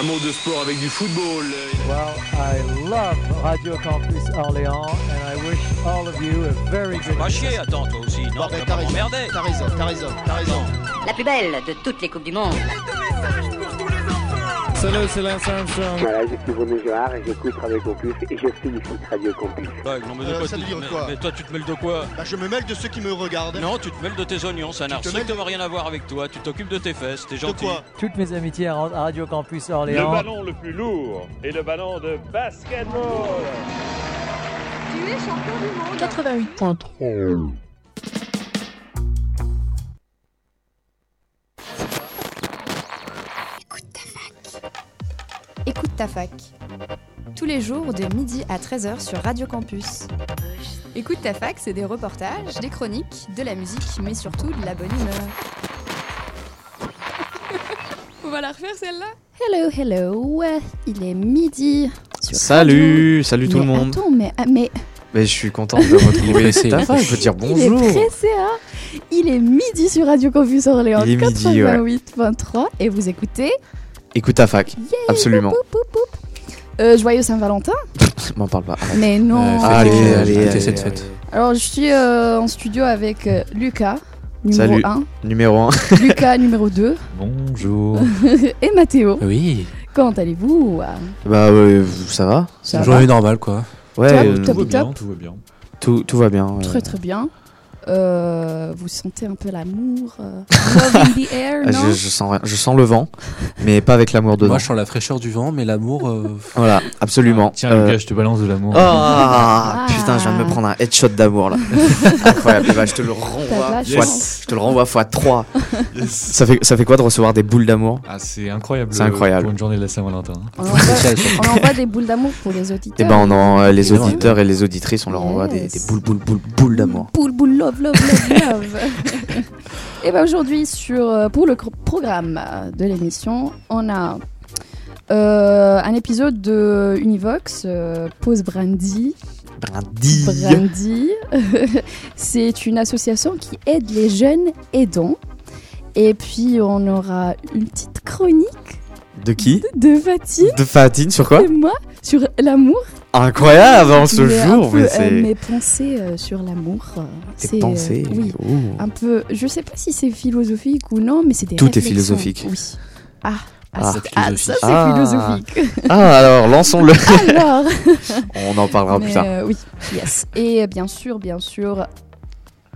Un mot de sport avec du football. Well, I love Radio Campus Orléans and I wish all of you a very good Pas chier, attends, toi aussi. Non, t'as raison, t'as raison, t'as raison. La plus belle de toutes les Coupes du Monde. Salut, c'est Lance Armstrong. Voilà, je suis René Gérard et j'écoute Radio Campus et je félicite Radio Campus. Ouais, non, mais, de Euh, quoi ça tu- veut dire mais- quoi mais toi, tu te mêles de quoi Bah, je me mêle de ceux qui me regardent. Non, tu te mêles de tes oignons, ça n'a te mêles strictement rien à voir avec toi. Tu t'occupes de tes fesses, t'es De gentil. quoi Toutes mes amitiés à Radio Campus Le Orléans. ballon le plus lourd est le ballon de basketball. 88.3. Écoute ta fac. Tous les jours de midi à 13h sur Radio Campus. Écoute ta fac, c'est des reportages, des chroniques, de la musique, mais surtout de la bonne humeur. On va la refaire celle-là? Hello, hello. Il est midi. sur Salut, salut tout Radio. le monde. Attends, mais, ah, mais Mais je suis content de retrouver ta femme, je veux dire il est bonjour. pressé, hein? Il est midi sur Radio Campus Orléans Il est midi, ouais. 88.3 et vous écoutez Écoute ta fac, absolument. Poup, poup, poup. Euh, joyeux Saint-Valentin M'en parle pas. Mais non allez, allez, allez, fêtez cette allez. fête. Alors je suis euh, en studio avec euh, Lucas, numéro Salut. 1, Numéro 1. Lucas numéro 2 Bonjour. et Mathéo. Oui. Comment allez-vous? Bah ouais, ça va Ça va Journée normale quoi. Ouais, Top, euh, top, top. tout va bien. tout, tout va bien. euh. Très très bien. Euh, vous sentez un peu l'amour euh, Love in the air, Ah, non je, je sens rien. Je sens le vent, mais pas avec l'amour dedans. Moi je sens la fraîcheur du vent, mais l'amour. euh, Voilà, absolument. Tiens, Euh, Lucas, je te balance de l'amour. Ah, Ah. putain, je viens de me prendre un headshot d'amour là. Incroyable. Eh ben, je te le renvoie. chance. Je te le renvoie fois 3. Ça fait, ça fait quoi de recevoir des boules d'amour Ah, c'est incroyable. C'est incroyable. Pour une journée de la Saint-Valentin. on envoie, on envoie des boules d'amour pour les auditeurs. Et ben, on en, euh, les auditeurs et les auditrices, on leur envoie des, Yes. des boules, boules, boules, boules d'amour. Boule, boule, love, love, love, love. Et ben aujourd'hui, sur, euh, pour le programme de l'émission, on a euh, un épisode de Univox, euh, Pause Brandy. Brindille. Brandy. C'est une association qui aide les jeunes aidants. Et puis, on aura une petite chronique De qui? de Fatine De Fatine sur quoi? Et moi sur l'amour. Incroyable en ce Mais jour, peu, mais euh, c'est. mes pensées euh, sur l'amour. euh, c'est, pensées. oui, oh. un peu. Je sais pas si c'est philosophique ou non, mais c'est des Tout est philosophique. Oui. Ah, ah, Ah, ah, ça c'est Ah. philosophique. Ah, alors lançons-le. Alors, On en parlera plus tard. oui, yes. Et bien sûr, bien sûr,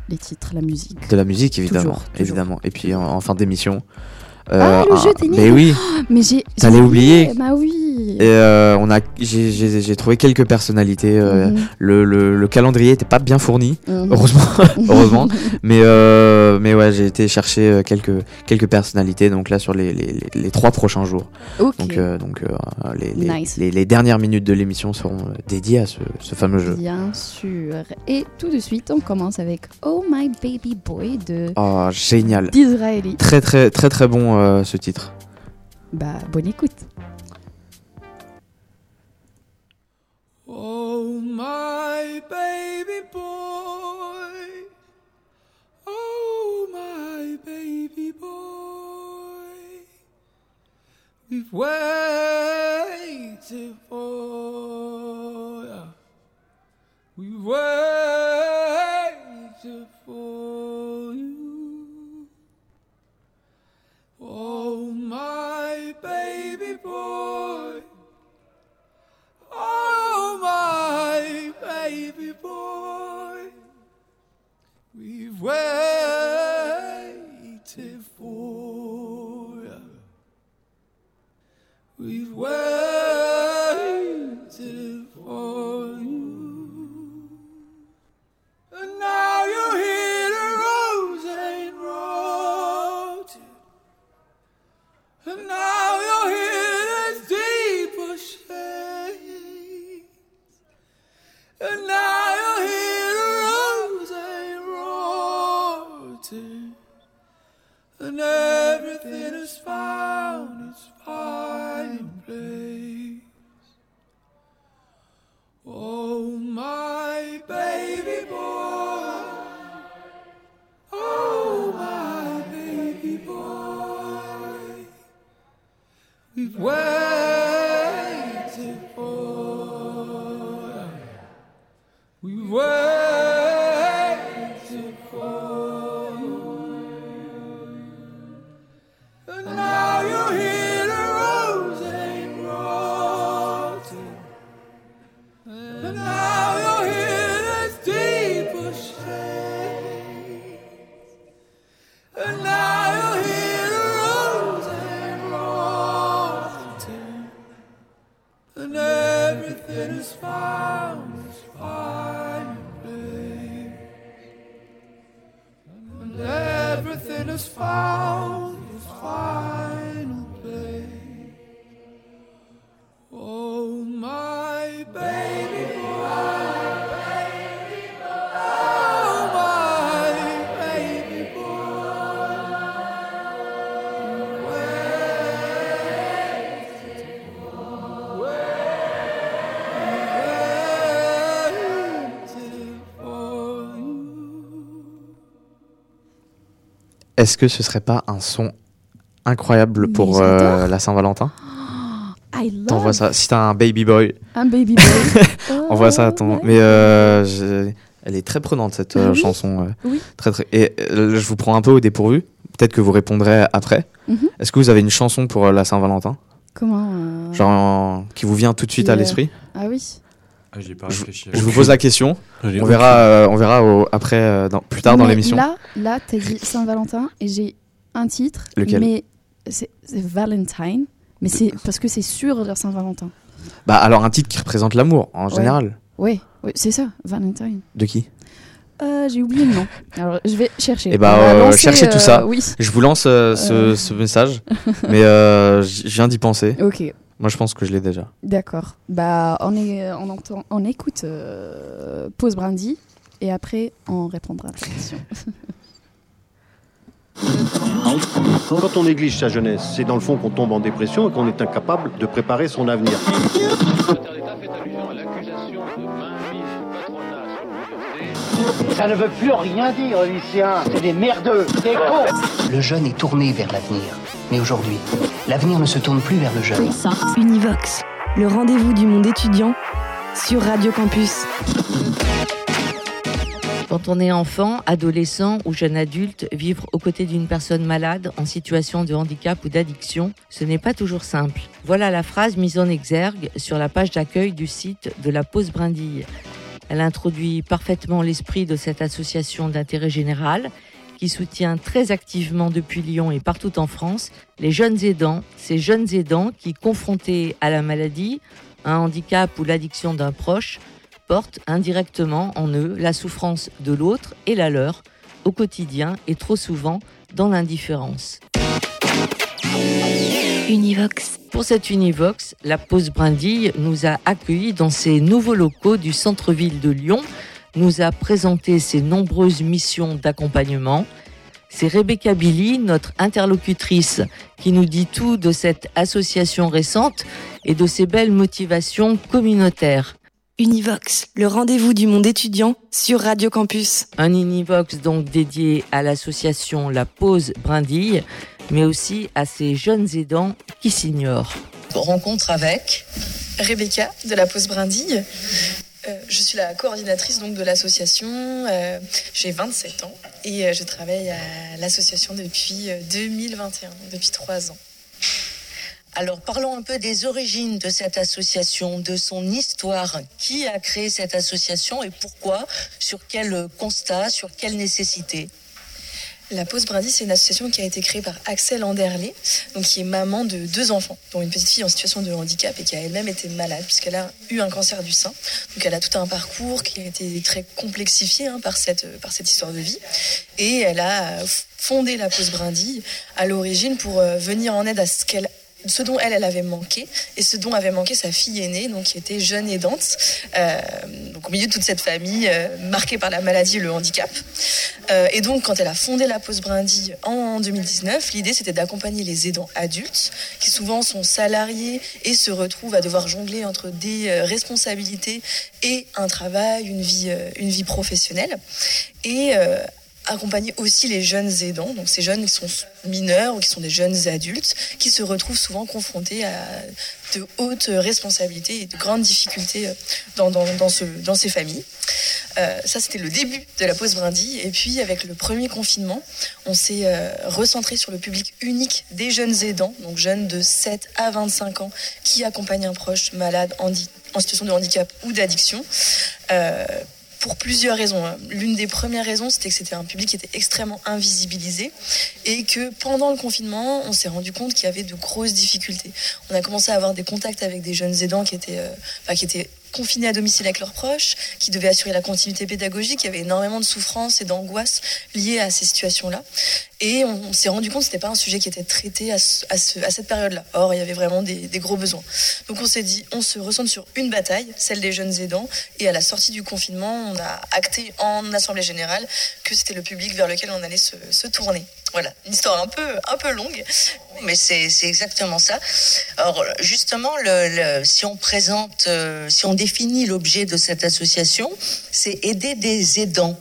les titres, la musique. De la musique, évidemment. Toujours, toujours. évidemment. Et puis en, en fin d'émission. Ah, le un- jeu des Mais oui. Mais j'ai. T'allais oublier. Bah oui. Et euh, on a, j'ai- trouvé quelques personnalités. euh, Mhm, le, le, le calendrier était pas bien fourni, mhm. heureusement, heureusement. Mais euh, mais ouais, j'ai été chercher euh, quelques quelques personnalités. Donc là sur les, les, les, les trois prochains jours. Ok. Donc euh, donc euh, les, les, Nice. les, les dernières minutes de l'émission seront euh, dédiées à ce, ce fameux jeu. Bien sûr. Et tout de suite, on commence avec Oh My Baby Boy de Oh génial, très très très très bon euh, ce titre. Bah, bonne écoute. Oh my baby boy. Oh my baby boy. We've waited for ya. We've waited everything is Est-ce que ce serait pas un son incroyable pour euh, la Saint-Valentin? Love T'envoies ça. Si t'as un baby boy, un baby boy. envoie ça à ton. ouais. Mais euh, je- elle est très prenante cette euh, Ah oui. chanson. euh, Oui. Très très. Et euh, je vous prends un peu au dépourvu. Peut-être que vous répondrez après. Mhm. Est-ce que vous avez une chanson pour euh, la Saint-Valentin, Comment euh, genre en- qui vous vient tout de suite à euh, l'esprit? Ah oui. Ah, J'y ai pas Je, réfléchi. je vous pose la question. Ai On verra, euh, on verra au- après, euh, dans- plus tard dans l'émission. Là, là, t'as dit Saint-Valentin et j'ai un titre. Lequel Mais c'est Valentine. Mais c'est parce que c'est sur Saint-Valentin. Bah alors un titre qui représente l'amour en Ouais. général. Ouais, c'est ça, Valentine. De qui? Euh, j'ai oublié le nom. Alors, je vais chercher. Eh bah, euh, lancer, cherchez tout euh, ça. Oui. Je vous lance euh, ce, Euh. ce message, mais euh, je viens d'y penser. Ok, Moi, je pense que je l'ai déjà. d'accord. Bah, on, est, on, entend, on écoute euh, Pause Brandy et après, on répondra à la question. Quand on néglige sa jeunesse, c'est dans le fond qu'on tombe en dépression et qu'on est incapable de préparer son avenir. Ça ne veut plus rien dire, Lucien. C'est des merdeux, des cons. Le jeune est tourné vers l'avenir. Mais aujourd'hui, l'avenir ne se tourne plus vers le jeune. Univox, le rendez-vous du monde étudiant sur Radio Campus. Quand on est enfant, adolescent ou jeune adulte, vivre aux côtés d'une personne malade en situation de handicap ou d'addiction, ce n'est pas toujours simple. Voilà la phrase mise en exergue sur la page d'accueil du site de la Pause Brindille. Elle introduit parfaitement l'esprit de cette association d'intérêt général qui soutient très activement depuis Lyon et partout en France les jeunes aidants, ces jeunes aidants qui, confrontés à la maladie, un handicap ou l'addiction d'un proche, portent indirectement en eux la souffrance de l'autre et la leur au quotidien et trop souvent dans l'indifférence. Univox. Pour cette Univox, la Pause Brindille nous a accueillis dans ses nouveaux locaux du centre-ville de Lyon, nous a présenté ses nombreuses missions d'accompagnement. C'est Rebecca Billy, notre interlocutrice, qui nous dit tout de cette association récente et de ses belles motivations communautaires. Univox, le rendez-vous du monde étudiant sur Radio Campus. Un Univox donc dédié à l'association La Pause Brindille, mais aussi à ces jeunes aidants qui s'ignorent. Rencontre avec Rebecca de la Pause Brindille. Euh, je suis la coordinatrice donc de l'association. Euh, J'ai 27 ans et euh, je travaille à l'association depuis euh, 2021, donc depuis trois ans. Alors parlons un peu des origines de cette association, de son histoire. Qui a créé cette association et pourquoi? Sur quel constat? Sur quelle nécessité? La Pause Brindille, c'est une association qui a été créée par Axel Anderlé, donc qui est maman de deux enfants, dont une petite fille en situation de handicap et qui a elle-même été malade puisqu'elle a eu un cancer du sein. Donc elle a tout un parcours qui a été très complexifié hein, par, cette, par cette histoire de vie. Et elle a fondé la Pause Brindille à l'origine pour euh, venir en aide à ce qu'elle ce dont elle, elle avait manqué, et ce dont avait manqué sa fille aînée, donc qui était jeune aidante, euh, donc au milieu de toute cette famille euh, marquée par la maladie et le handicap. Euh, et donc, quand elle a fondé la Pause Brindille en 2019, l'idée c'était d'accompagner les aidants adultes, qui souvent sont salariés et se retrouvent à devoir jongler entre des responsabilités et un travail, une vie, professionnelle. Et accompagner aussi les jeunes aidants, donc ces jeunes qui sont mineurs ou qui sont des jeunes adultes, qui se retrouvent souvent confrontés à de hautes responsabilités et de grandes difficultés dans, dans, dans, ce, dans ces familles. Euh, ça, c'était le début de la pause brindille. Et puis, avec le premier confinement, on s'est euh, recentré sur le public unique des jeunes aidants, donc jeunes de 7 à 25 ans, qui accompagnent un proche malade en, en situation de handicap ou d'addiction. Euh, pour plusieurs raisons. L'une des premières raisons, c'était que c'était un public qui était extrêmement invisibilisé et que pendant le confinement, on s'est rendu compte qu'il y avait de grosses difficultés. On a commencé à avoir des contacts avec des jeunes aidants qui étaient, euh, bah, qui étaient confinés à domicile avec leurs proches, qui devaient assurer la continuité pédagogique. Il y avait énormément de souffrance et d'angoisse liées à ces situations-là. Et on, s'est rendu compte que ce n'était pas un sujet qui était traité à, ce- à ce- à cette période-là. Or, il y avait vraiment des, gros besoins. Donc on s'est dit, on se ressent sur une bataille, celle des jeunes aidants. Et à la sortie du confinement, on a acté en Assemblée Générale que c'était le public vers lequel on allait se, tourner. Voilà, une histoire un peu, un peu longue. Mais c'est exactement ça. Alors justement, si on présente, euh, si on définit l'objet de cette association, c'est aider des aidants,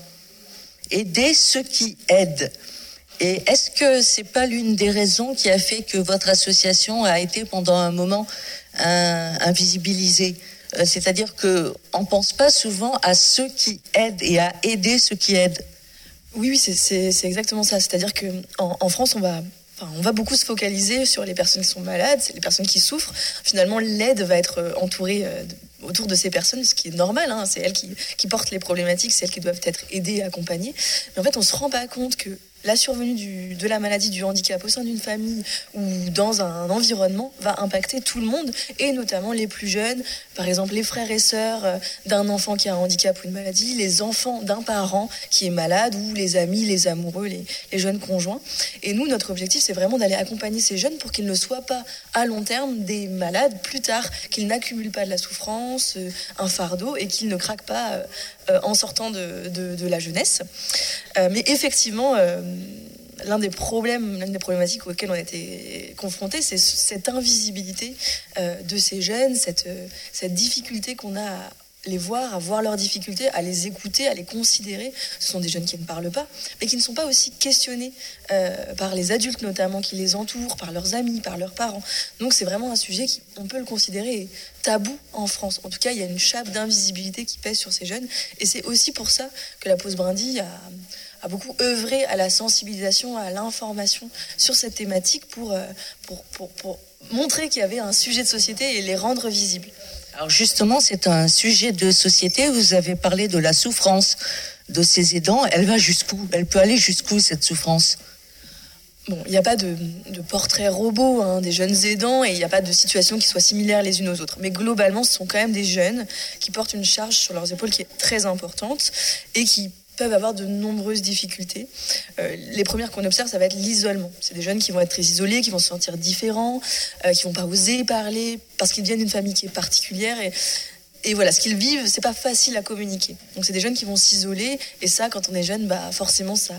aider ceux qui aident. Et est-ce que c'est pas l'une des raisons qui a fait que votre association a été pendant un moment euh, invisibilisée? Euh, C'est-à-dire que on pense pas souvent à ceux qui aident et à aider ceux qui aident. Oui, oui, c'est- exactement ça. C'est-à-dire que en, en France, on va, enfin, on va beaucoup se focaliser sur les personnes qui sont malades, les personnes qui souffrent. Finalement, l'aide va être euh, entourée autour de ces personnes, ce qui est normal. hein. C'est elles qui, portent les problématiques, c'est elles qui doivent être aidées et accompagnées. Mais en fait, on se rend pas compte que la survenue de la maladie, du handicap au sein d'une famille ou dans un environnement va impacter tout le monde et notamment les plus jeunes, par exemple les frères et sœurs d'un enfant qui a un handicap ou une maladie, les enfants d'un parent qui est malade ou les amis, les amoureux, les, les jeunes conjoints. Et nous, notre objectif, c'est vraiment d'aller accompagner ces jeunes pour qu'ils ne soient pas à long terme des malades plus tard, qu'ils n'accumulent pas de la souffrance, euh, un fardeau et qu'ils ne craquent pas euh, en sortant de, de- la jeunesse. Euh, mais effectivement, euh, l'un des problèmes, l'une des problématiques auxquelles on a été confrontés, c'est ce- cette invisibilité euh, de ces jeunes, cette, euh, cette difficulté qu'on a à les voir, à voir leurs difficultés, à les écouter, à les considérer. Ce sont des jeunes qui ne parlent pas, mais qui ne sont pas aussi questionnés euh, par les adultes notamment qui les entourent, par leurs amis, par leurs parents. Donc c'est vraiment un sujet qui, on peut le considérer tabou en France. En tout cas, il y a une chape d'invisibilité qui pèse sur ces jeunes, et c'est aussi pour ça que la pause brindille a beaucoup œuvré à la sensibilisation, à l'information sur cette thématique euh, pour montrer qu'il y avait un sujet de société et les rendre visibles. Alors justement, c'est un sujet de société. Vous avez parlé de la souffrance de ces aidants. Elle va jusqu'où? Elle peut aller jusqu'où cette souffrance? Bon, il n'y a pas de, portrait robot hein, des jeunes aidants et il n'y a pas de situation qui soit similaire les unes aux autres. Mais globalement, ce sont quand même des jeunes qui portent une charge sur leurs épaules qui est très importante et qui peuvent avoir de nombreuses difficultés. Euh, les premières qu'on observe, ça va être l'isolement. C'est des jeunes qui vont être très isolés, qui vont se sentir différents, euh, qui vont pas oser parler parce qu'ils viennent d'une famille qui est particulière et voilà, ce qu'ils vivent, c'est pas facile à communiquer. Donc c'est des jeunes qui vont s'isoler, et ça, quand on est jeune, bah forcément, ça,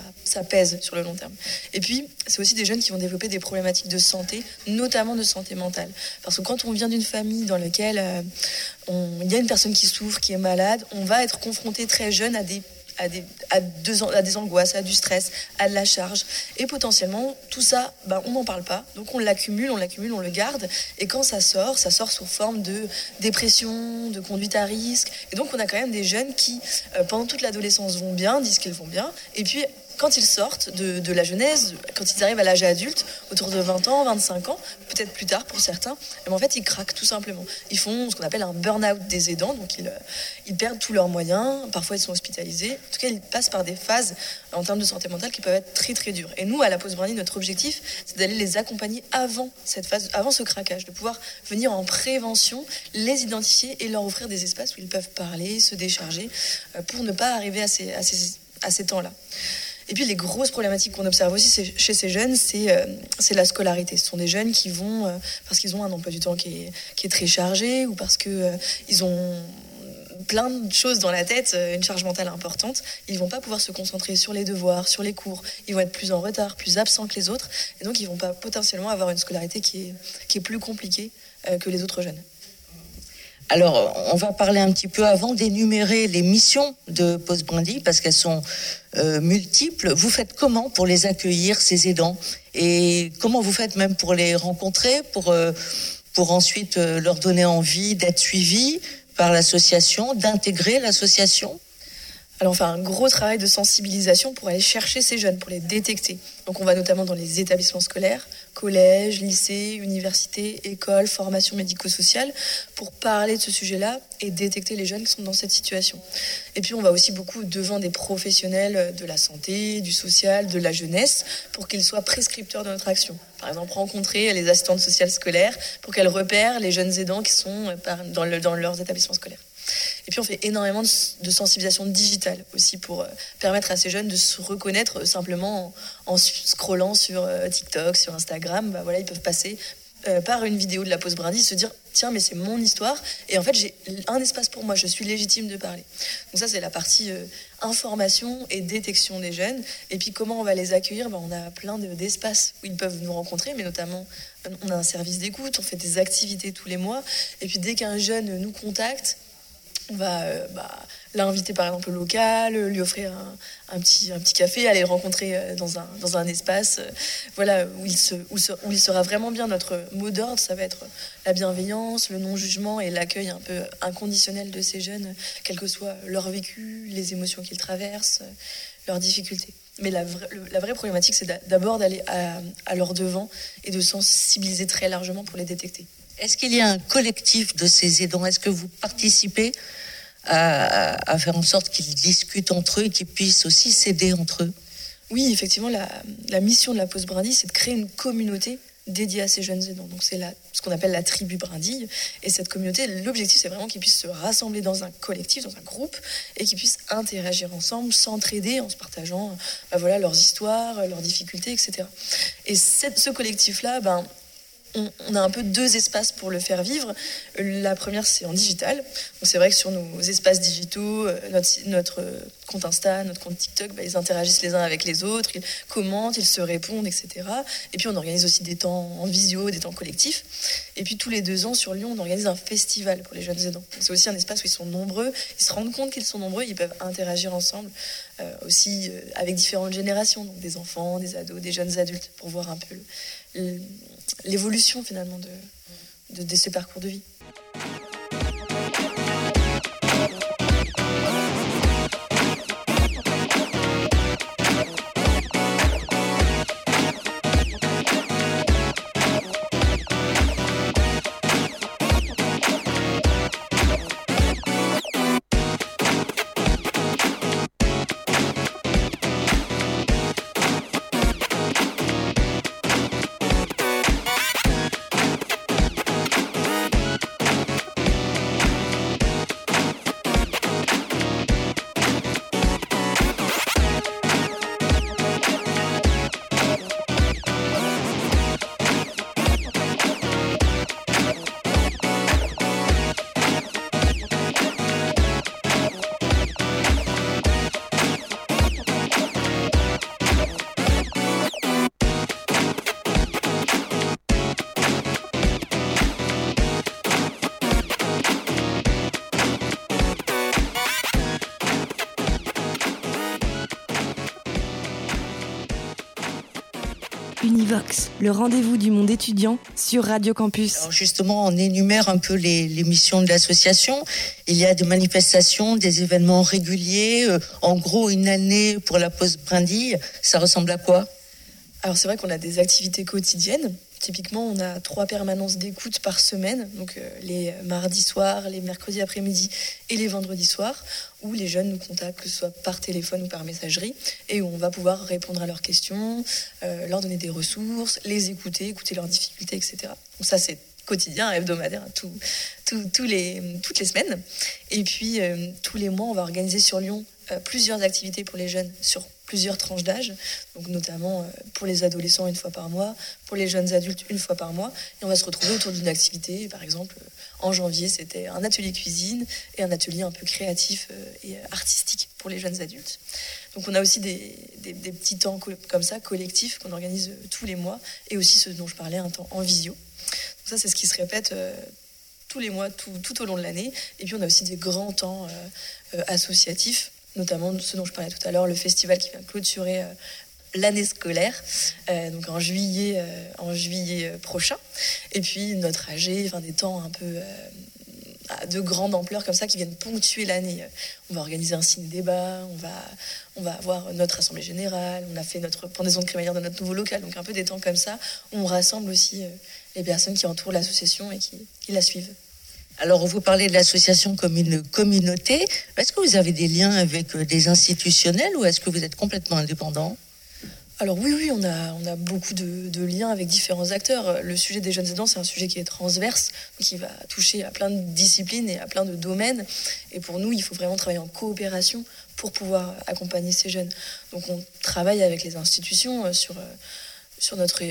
pèse sur le long terme. Et puis, c'est aussi des jeunes qui vont développer des problématiques de santé, notamment de santé mentale. Parce que quand on vient d'une famille dans laquelle euh, il y a une personne qui souffre, qui est malade, on va être confronté très jeune à des à des, deux- des angoisses, à du stress, à de la charge. Et potentiellement, tout ça, ben, on n'en parle pas. Donc on l'accumule, on l'accumule, on le garde. Et quand ça sort, ça sort sous forme de dépression, de conduite à risque. Et donc on a quand même des jeunes qui, euh, pendant toute l'adolescence, vont bien, disent qu'ils vont bien. Et puis quand ils sortent de, la jeunesse, quand ils arrivent à l'âge adulte, autour de 20 ans, 25 ans, peut-être plus tard pour certains, eh ben, en fait, ils craquent tout simplement. Ils font ce qu'on appelle un burn-out des aidants, donc ils, euh, ils perdent tous leurs moyens, parfois ils sont hospitalisés. En tout cas, ils passent par des phases en termes de santé mentale qui peuvent être très très dures. Et nous, à la Pause Brandy, notre objectif, c'est d'aller les accompagner avant cette phase, avant ce craquage, de pouvoir venir en prévention, les identifier et leur offrir des espaces où ils peuvent parler, se décharger, euh, pour ne pas arriver à ces temps-là. Et puis les grosses problématiques qu'on observe aussi chez ces jeunes, c'est euh, c'est la scolarité. Ce sont des jeunes qui vont, euh, parce qu'ils ont un emploi du temps qui est, très chargé ou parce qu'ils ils ont plein de choses dans la tête, euh, une charge mentale importante, ils vont pas pouvoir se concentrer sur les devoirs, sur les cours. Ils vont être plus en retard, plus absents que les autres, et donc ils vont pas potentiellement avoir une scolarité qui est, qui est plus compliquée euh, que les autres jeunes. Alors, on va parler un petit peu avant d'énumérer les missions de Post Brandy parce qu'elles sont euh, multiples. Vous faites comment pour les accueillir, ces aidants? Et comment vous faites même pour les rencontrer, pour, euh, pour ensuite euh, leur donner envie d'être suivis par l'association, d'intégrer l'association? Alors on fait un gros travail de sensibilisation pour aller chercher ces jeunes, pour les détecter. Donc on va notamment dans les établissements scolaires, collèges, lycées, universités, écoles, formations médico-sociales, pour parler de ce sujet-là et détecter les jeunes qui sont dans cette situation. Et puis on va aussi beaucoup devant des professionnels de la santé, du social, de la jeunesse, pour qu'ils soient prescripteurs de notre action. Par exemple, rencontrer les assistantes sociales scolaires pour qu'elles repèrent les jeunes aidants qui sont dans leurs établissements scolaires. Et puis on fait énormément de, sensibilisation digitale aussi pour euh, permettre à ces jeunes de se reconnaître euh, simplement en, scrollant sur euh, TikTok, sur Instagram. Bah, voilà, ils peuvent passer par une vidéo de la pause brindille, se dire tiens mais c'est mon histoire et en fait j'ai un espace pour moi, je suis légitime de parler. Donc ça c'est la partie information et détection des jeunes et puis comment on va les accueillir, ben, on a plein de- d'espaces où ils peuvent nous rencontrer mais notamment on a un service d'écoute, on fait des activités tous les mois et puis dès qu'un jeune nous contacte on va euh, bah, l'inviter par exemple au local, euh, lui offrir un, petit, un petit café, aller le rencontrer euh, dans un, dans un espace voilà, où, il se, où, il sera vraiment bien. Notre mot d'ordre, ça va être la bienveillance, le non-jugement et l'accueil un peu inconditionnel de ces jeunes, quel que soit leur vécu, les émotions qu'ils traversent, leurs difficultés. Mais la, la vraie problématique, c'est d'a- d'abord d'aller à leur devant et de sensibiliser très largement pour les détecter. Est-ce qu'il y a un collectif de ces aidants? Est-ce que vous participez à, faire en sorte qu'ils discutent entre eux et qu'ils puissent aussi s'aider entre eux? Oui, effectivement, la, mission de la pause brindille, c'est de créer une communauté dédiée à ces jeunes aidants. Donc c'est ce qu'on appelle la tribu brindille. Et cette communauté, l'objectif, c'est vraiment qu'ils puissent se rassembler dans un collectif, dans un groupe, et qu'ils puissent interagir ensemble, s'entraider en se partageant bah voilà, leurs histoires, leurs difficultés, etc. Et ce collectif-là, ben, on, a un peu deux espaces pour le faire vivre. La première, c'est en digital. C'est vrai que sur nos espaces digitaux, euh, notre, euh, compte Insta, notre compte TikTok, bah, ils interagissent les uns avec les autres, ils commentent, ils se répondent, etc. Et puis on organise aussi des temps en visio, des temps collectifs. Et puis tous les deux ans sur Lyon, on organise un festival pour les jeunes aidants. C'est aussi un espace où ils sont nombreux, ils se rendent compte qu'ils sont nombreux, ils peuvent interagir ensemble, euh, aussi avec différentes générations, donc des enfants, des ados, des jeunes adultes, pour voir un peu l'évolution finalement de, de, ce parcours de vie. Le rendez-vous du monde étudiant sur Radio Campus. Alors justement, on énumère un peu les, les missions de l'association. Il y a des manifestations, des événements réguliers. Euh, en gros, une année pour la pause brindille, ça ressemble à quoi? Alors c'est vrai qu'on a des activités quotidiennes. Typiquement, on a trois permanences d'écoute par semaine, donc euh, les mardis soirs, les mercredis après-midi et les vendredis soirs, où les jeunes nous contactent, que ce soit par téléphone ou par messagerie, et où on va pouvoir répondre à leurs questions, euh, leur donner des ressources, les écouter, écouter leurs difficultés, etc. Donc ça, c'est quotidien, hebdomadaire, les, toutes les semaines. Et puis, euh, tous les mois, on va organiser sur Lyon plusieurs activités pour les jeunes sur plusieurs tranches d'âge, donc notamment euh, pour les adolescents une fois par mois, pour les jeunes adultes une fois par mois, et on va se retrouver autour d'une activité. Par exemple, euh, en janvier, c'était un atelier cuisine et un atelier un peu créatif euh, et artistique pour les jeunes adultes. Donc on a aussi des, petits temps co- comme ça, collectifs, qu'on organise tous les mois, et aussi ce dont je parlais, un temps en visio. Ça, c'est ce qui se répète tous les mois, tout, au long de l'année. Et puis on a aussi des grands temps associatifs, notamment ce dont je parlais tout à l'heure, le festival qui vient clôturer euh, l'année scolaire, euh, donc en juillet, euh, en juillet prochain. Et puis notre AG, enfin des temps un peu de grande ampleur comme ça qui viennent ponctuer l'année. On va organiser un ciné-débat, on va, on va avoir notre assemblée générale, on a fait notre pendaison de crémaillère dans notre nouveau local, donc un peu des temps comme ça où on rassemble aussi les personnes qui entourent l'association et qui, qui la suivent. Alors, vous parlez de l'association comme une communauté. Est-ce que vous avez des liens avec euh, des institutionnels ou est-ce que vous êtes complètement indépendant? Alors oui, oui, on a, on a beaucoup de, de liens avec différents acteurs. Le sujet des jeunes aidants, c'est un sujet qui est transverse, qui va toucher à plein de disciplines et à plein de domaines. Et pour nous, il faut vraiment travailler en coopération pour pouvoir accompagner ces jeunes. Donc on travaille avec les institutions euh, sur, euh, sur notre,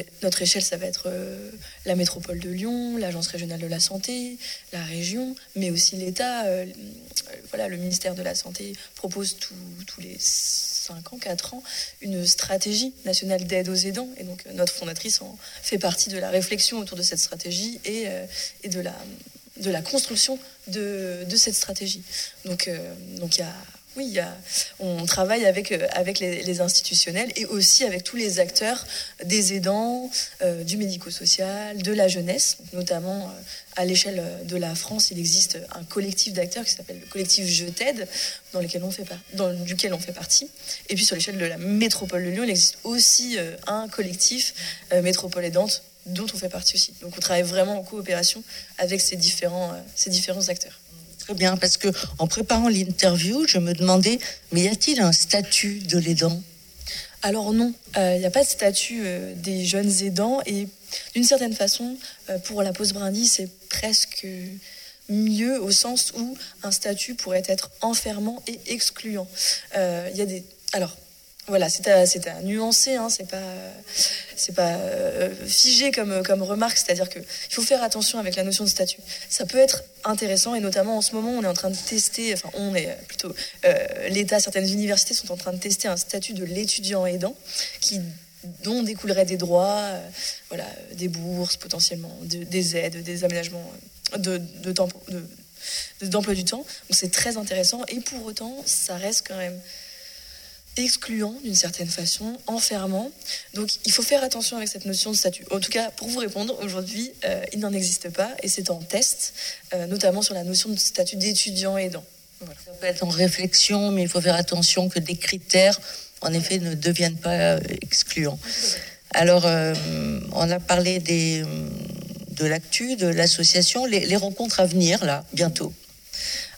échelle, ça va être euh, la métropole de Lyon, l'Agence régionale de la santé, la région, mais aussi l'État. euh, euh, voilà, le ministère de la Santé propose tous les 5 ans, 4 ans, une stratégie nationale d'aide aux aidants. Et donc, notre fondatrice en fait partie de la réflexion autour de cette stratégie et, de, la, construction de, de cette stratégie. Donc il y a. Oui, on travaille avec, euh, les, institutionnels et aussi avec tous les acteurs des aidants, euh, du médico-social, de la jeunesse, notamment euh, à l'échelle de la France, il existe un collectif d'acteurs qui s'appelle le collectif Je t'aide, dans, lequel on fait duquel on fait partie. Et puis sur l'échelle de la métropole de Lyon, il existe aussi un collectif métropole aidante dont on fait partie aussi. Donc on travaille vraiment en coopération avec ces différents acteurs. Très bien, parce que en préparant l'interview, je me demandais, mais y a-t-il un statut de l'aidant? Alors non, il n'y a pas de statut euh, des jeunes aidants et d'une certaine façon, euh, pour la pause brindille, c'est presque mieux au sens où un statut pourrait être enfermant et excluant. Euh, Il y a des... Alors, voilà, c'est à, c'est à nuancer, hein, c'est pas, c'est pas euh, figé comme, comme remarque, c'est-à-dire qu'il faut faire attention avec la notion de statut. Ça peut être intéressant et notamment en ce moment, on est en train de tester, enfin, on est plutôt euh, l'État, certaines universités sont en train de tester un statut de l'étudiant aidant qui dont découleraient des droits, euh, voilà, des bourses potentiellement, de- des aides, des aménagements euh, de- d'emploi du temps. Donc c'est très intéressant et pour autant, ça reste quand même excluant d'une certaine façon, enfermant. Donc il faut faire attention avec cette notion de statut. En tout cas, pour vous répondre, aujourd'hui, euh, il n'en existe pas et c'est en test, euh, notamment sur la notion de statut d'étudiant aidant. Ça peut être en réflexion, mais il faut faire attention que des critères, en effet, ne deviennent pas euh, excluants. Alors, on a parlé de l'actu, de l'association, les rencontres à venir, là, bientôt.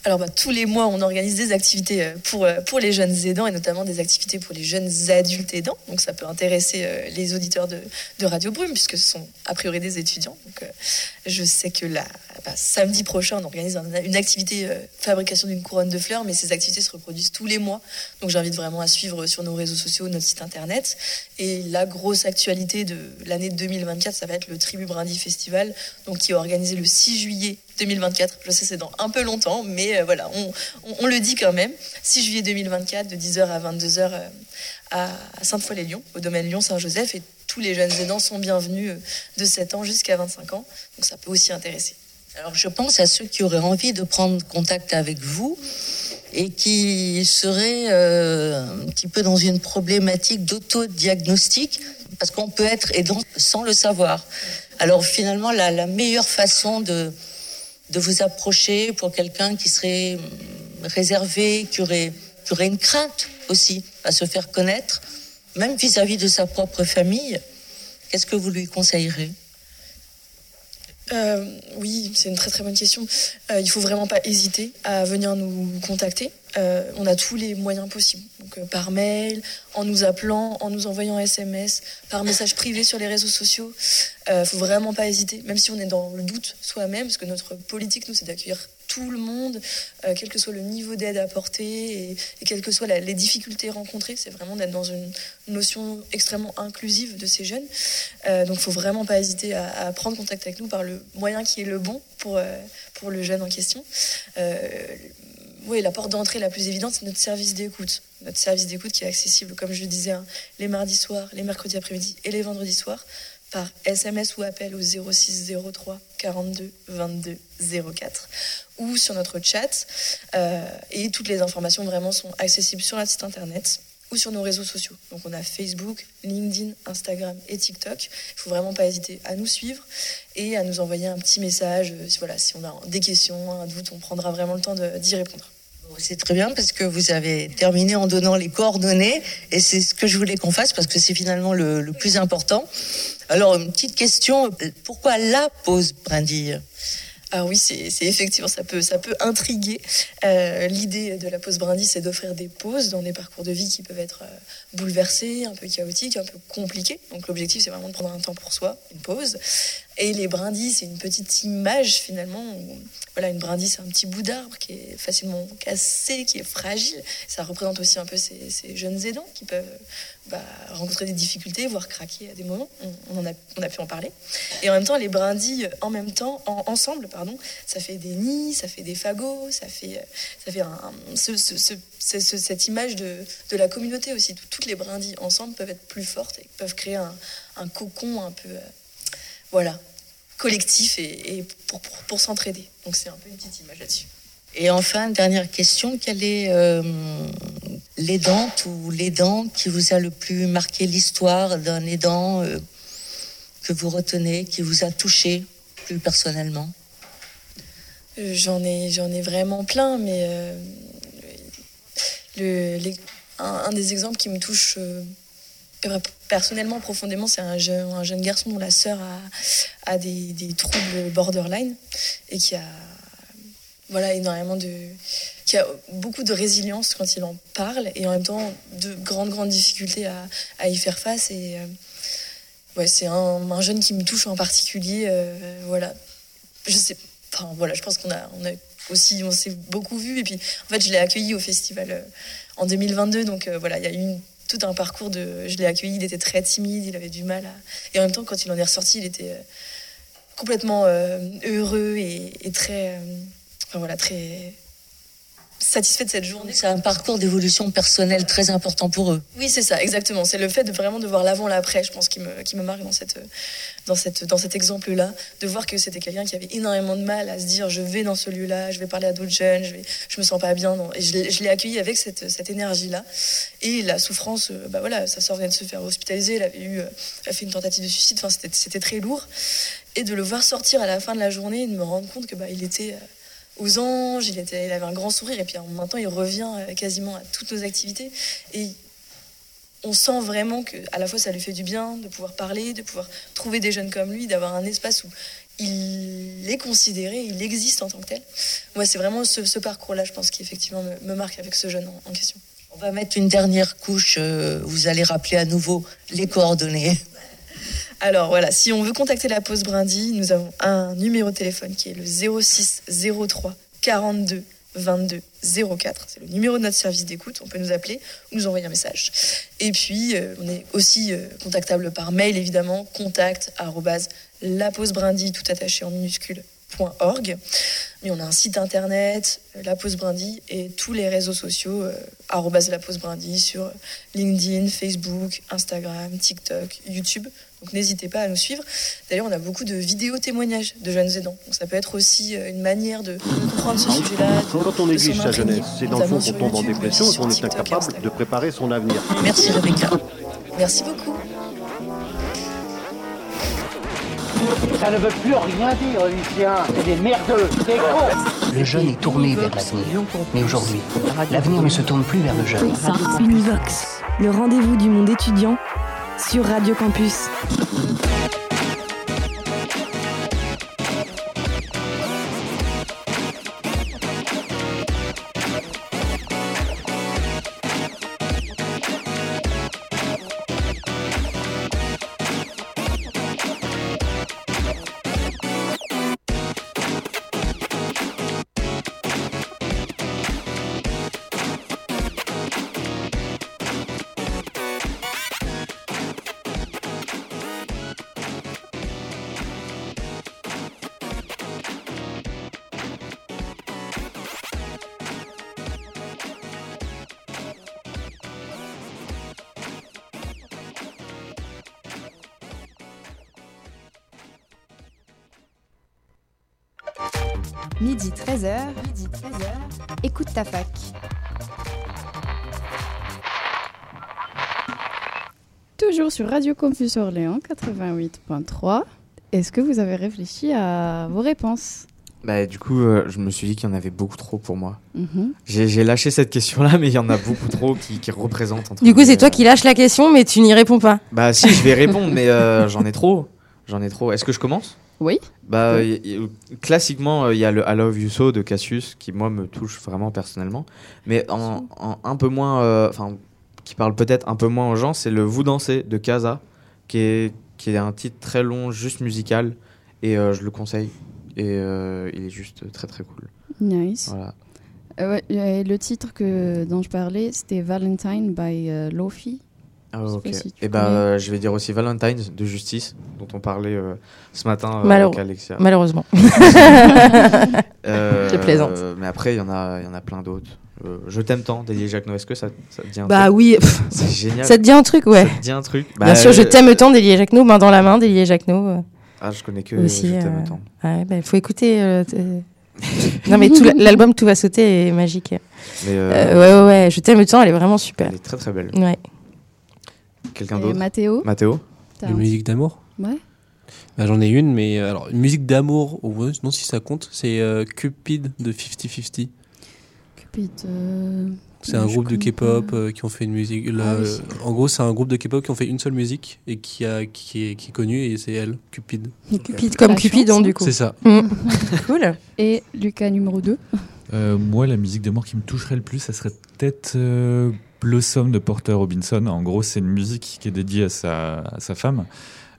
Alors bah, tous les mois, on organise des activités euh, pour, euh, pour les jeunes aidants et notamment des activités pour les jeunes adultes aidants. Donc ça peut intéresser euh, les auditeurs de, de Radio Brume puisque ce sont a priori des étudiants. Donc je sais que là, bah, samedi prochain, on organise un- une activité fabrication d'une couronne de fleurs, mais ces activités se reproduisent tous les mois. Donc j'invite vraiment à suivre sur nos réseaux sociaux, notre site internet. Et la grosse actualité de l'année 2024, ça va être le Tribu Brindis Festival, donc qui est organisé le 6 juillet 2024. Je sais, c'est dans un peu longtemps, mais euh, voilà, on, le dit quand même. 6 juillet 2024, de 10h à 22h euh, à Sainte-Foy-les-Lyons, au domaine Lyon-Saint-Joseph. Et tous les jeunes aidants sont bienvenus euh, de 7 ans jusqu'à 25 ans. Donc ça peut aussi intéresser. Alors, je pense à ceux qui auraient envie de prendre contact avec vous et qui seraient un petit peu dans une problématique d'autodiagnostic, parce qu'on peut être aidant sans le savoir. Alors, finalement, la meilleure façon de, de vous approcher pour quelqu'un qui serait hum, réservé, qui aurait, qui aurait une crainte aussi à se faire connaître, même vis-à-vis de sa propre famille, qu'est-ce que vous lui conseillerez? Euh, oui, c'est une très très bonne question. Euh, il faut vraiment pas hésiter à venir nous contacter. Euh, on a tous les moyens possibles. Donc, euh, par mail, en nous appelant, en nous envoyant SMS, par message privé sur les réseaux sociaux. Il faut vraiment pas hésiter, même si on est dans le doute soi-même, parce que notre politique, nous, c'est d'accueillir tout le monde, euh, quel que soit le niveau d'aide apporté et, et quelles que soient les difficultés rencontrées. C'est vraiment d'être dans une notion extrêmement inclusive de ces jeunes. Euh, donc, il faut vraiment pas hésiter à, prendre contact avec nous par le moyen qui est le bon pour, euh, pour le jeune en question. Oui, la porte d'entrée la plus évidente, c'est notre service d'écoute. Notre service d'écoute qui est accessible, comme je le disais, hein, les mardis soirs, les mercredis après-midi et les vendredis soirs, par SMS ou appel au 06 03 42 22 04 ou sur notre chat. Euh, et toutes les informations vraiment sont accessibles sur notre site internet ou sur nos réseaux sociaux. Donc on a Facebook, LinkedIn, Instagram et TikTok. Il faut vraiment pas hésiter à nous suivre et à nous envoyer un petit message. euh, voilà, si on a des questions, un doute, on prendra vraiment le temps d'y répondre. C'est très bien parce que vous avez terminé en donnant les coordonnées et c'est ce que je voulais qu'on fasse parce que c'est finalement le, plus important. Alors, une petite question, pourquoi la pause brindille? Alors oui, c'est effectivement, ça peut, ça peut intriguer. Euh, L'idée de la pause brindis, c'est d'offrir des pauses dans des parcours de vie qui peuvent être euh, bouleversés, un peu chaotiques, un peu compliqués. Donc l'objectif, c'est vraiment de prendre un temps pour soi, une pause. Et les brindis, c'est une petite image finalement. voilà, une brindis, c'est un petit bout d'arbre qui est facilement cassé, qui est fragile. Ça représente aussi un peu ces, jeunes aidants qui peuvent bah, rencontrer des difficultés, voire craquer à des moments. On, en a, on a pu en parler. Et en même temps, les brindilles, en même temps, en- ensemble, pardon, ça fait des nids, ça fait des fagots, ça fait, ça fait cette image de, de la communauté aussi. Tout- Toutes les brindilles ensemble peuvent être plus fortes et peuvent créer un, un cocon un peu, euh, voilà, collectif et, et pour, pour, pour s'entraider. Donc c'est un peu une petite image là-dessus. Et enfin, dernière question, quelle est euh, l'aidante ou l'aidant qui vous a le plus marqué l'histoire d'un aidant euh, que vous retenez, qui vous a touché plus personnellement? Euh, J'en ai, j'en ai vraiment plein, mais euh, le, les- un, un des exemples qui me touche euh, personnellement profondément, c'est un jeune, un jeune garçon dont la sœur a, a des, troubles borderline et qui a voilà, énormément de. qui a beaucoup de résilience quand il en parle et en même temps de grandes, grandes difficultés à, à y faire face. Et euh, ouais, c'est un, un jeune qui me touche en particulier. euh, voilà. Je sais. Enfin, voilà, je pense qu'on a, on a aussi, on s'est beaucoup vu. Et puis, en fait, je l'ai accueilli au festival euh, en 2022. Donc, voilà, il y a eu une- tout un parcours de. Je l'ai accueilli, il était très timide, il avait du mal à. Et en même temps, quand il en est ressorti, il était euh, complètement euh, heureux et, et très. euh, enfin, voilà, très satisfait de cette journée. C'est un parcours d'évolution personnelle très important pour eux. Oui, c'est ça, exactement. C'est le fait de vraiment de voir l'avant, l'après, je pense, qui me, qui me marque dans, cette, dans, cette, dans cet exemple-là. De voir que c'était quelqu'un qui avait énormément de mal à se dire je vais dans ce lieu-là, je vais parler à d'autres jeunes, je, vais, je me sens pas bien. non. Et je, l'ai- je l'ai accueilli avec cette, cette énergie-là. Et la souffrance, euh, bah voilà, sa soeur venait de se faire hospitaliser, elle avait eu, euh, elle a fait une tentative de suicide, enfin, c'était, c'était très lourd. Et de le voir sortir à la fin de la journée et de me rendre compte que bah, il était. Euh, aux anges, il, était, avait un grand sourire et puis maintenant il revient euh, quasiment à toutes nos activités et on sent vraiment que à la fois ça lui fait du bien de pouvoir parler, de pouvoir trouver des jeunes comme lui, d'avoir un espace où il est considéré, il existe en tant que tel. Moi, c'est vraiment ce, parcours-là, je pense, qui effectivement me, marque avec ce jeune en, en question. On va mettre une dernière couche, euh, vous allez rappeler à nouveau les coordonnées. Alors voilà, si on veut contacter la pause Brindy, nous avons un numéro de téléphone qui est le 06 03 42 22 04. C'est le numéro de notre service d'écoute. On peut nous appeler ou nous envoyer un message. Et puis, euh, on est aussi euh, contactable par mail, évidemment, contact lapausebrindy, tout attaché en. Mais on a un site internet, euh, La Pause Brindy, et tous les réseaux sociaux, euh, La Pause Brindy, sur LinkedIn, Facebook, Instagram, TikTok, YouTube. Donc n'hésitez pas à nous suivre. D'ailleurs, on a beaucoup de vidéos témoignages de jeunes aidants. Donc ça peut être aussi euh, une manière de comprendre ce sujet-là. Quand on néglige sa jeunesse, c'est dans le fond qu'on tombe en dépression et qu'on est incapable de préparer son avenir. Merci Rebecca. Merci beaucoup. Ça ne veut plus rien dire, Lucien. C'est des merdeux, des cons. Le jeune est tourné vers l'avenir. Mais aujourd'hui, l'avenir ne se tourne plus vers le jeune. Univox, le rendez-vous du monde étudiant sur Radio Campus. Ta fac. Toujours sur Radio Campus Orléans 88.3. Est-ce que vous avez réfléchi à vos réponses? Bah, du coup, euh, je me suis dit qu'il y en avait beaucoup trop pour moi. Mhm. J'ai j'ai lâché cette question-là, mais il y en a beaucoup trop qui, qui représentent. entre Du coup, c'est toi qui lâches la question, mais tu n'y réponds pas. Bah si, je vais répondre, mais euh, j'en ai trop. J'en ai trop. Est-ce que je commence? Oui. Bah, y- y- classiquement, il y a le I Love You So de Cassius qui, moi, me touche vraiment personnellement. Mais en, en un peu moins. euh, Enfin, qui parle peut-être un peu moins aux gens, c'est le Vous dansez de Casa, qui est, qui est un titre très long, juste musical. Et euh, je le conseille. Et euh, il est juste très très cool. Nice. Voilà. Euh, ouais, le titre que, dont je parlais, c'était Valentine by euh, Lofi. Ah, ok. si et bah, connais. euh, je vais dire aussi Valentine's de Justice, dont on parlait euh, ce matin euh, avec Alexia. malheureusement. Euh, Je plaisante. Mais après, il y en a, y en a plein d'autres. Euh, je t'aime tant, d'Elie Jacques Est-ce que ça, ça te dit un Bah truc oui, pff, c'est génial. Ça te dit un truc, ouais. Ça te dit un truc Bien Bah, sûr, je euh, t'aime tant d'Elie Jacquenot, main dans la main d'Elie Jacquenot. euh, Ah, je connais que aussi. Je t'aime euh, tant. Ouais, bah, faut écouter. euh, non, mais l'album Tout va sauter est magique. Mais, euh, Euh, ouais, ouais, ouais, je t'aime tant, elle est vraiment super. Elle est très très belle. Ouais. Quelqu'un d'autre Mathéo Mathéo Une un- musique d'amour Ouais. Bah, J'en ai une, mais euh, alors, une musique d'amour, ouais, non, si ça compte, c'est euh, Cupid de 50-50. Cupid. euh, C'est un groupe de K-pop euh, qui ont fait une musique. là, Ah oui. euh, en gros, c'est un groupe de K-pop qui ont fait une seule musique et qui, a, qui, est, qui est connue, et c'est elle, Cupid. Cupid comme Cupidon, chance, du coup. C'est ça. Mm. cool. Et Lucas numéro 2. Euh, moi, la musique d'amour qui me toucherait le plus, ça serait peut-être euh, Blossom de Porter Robinson. En gros, c'est une musique qui est dédiée à sa, femme,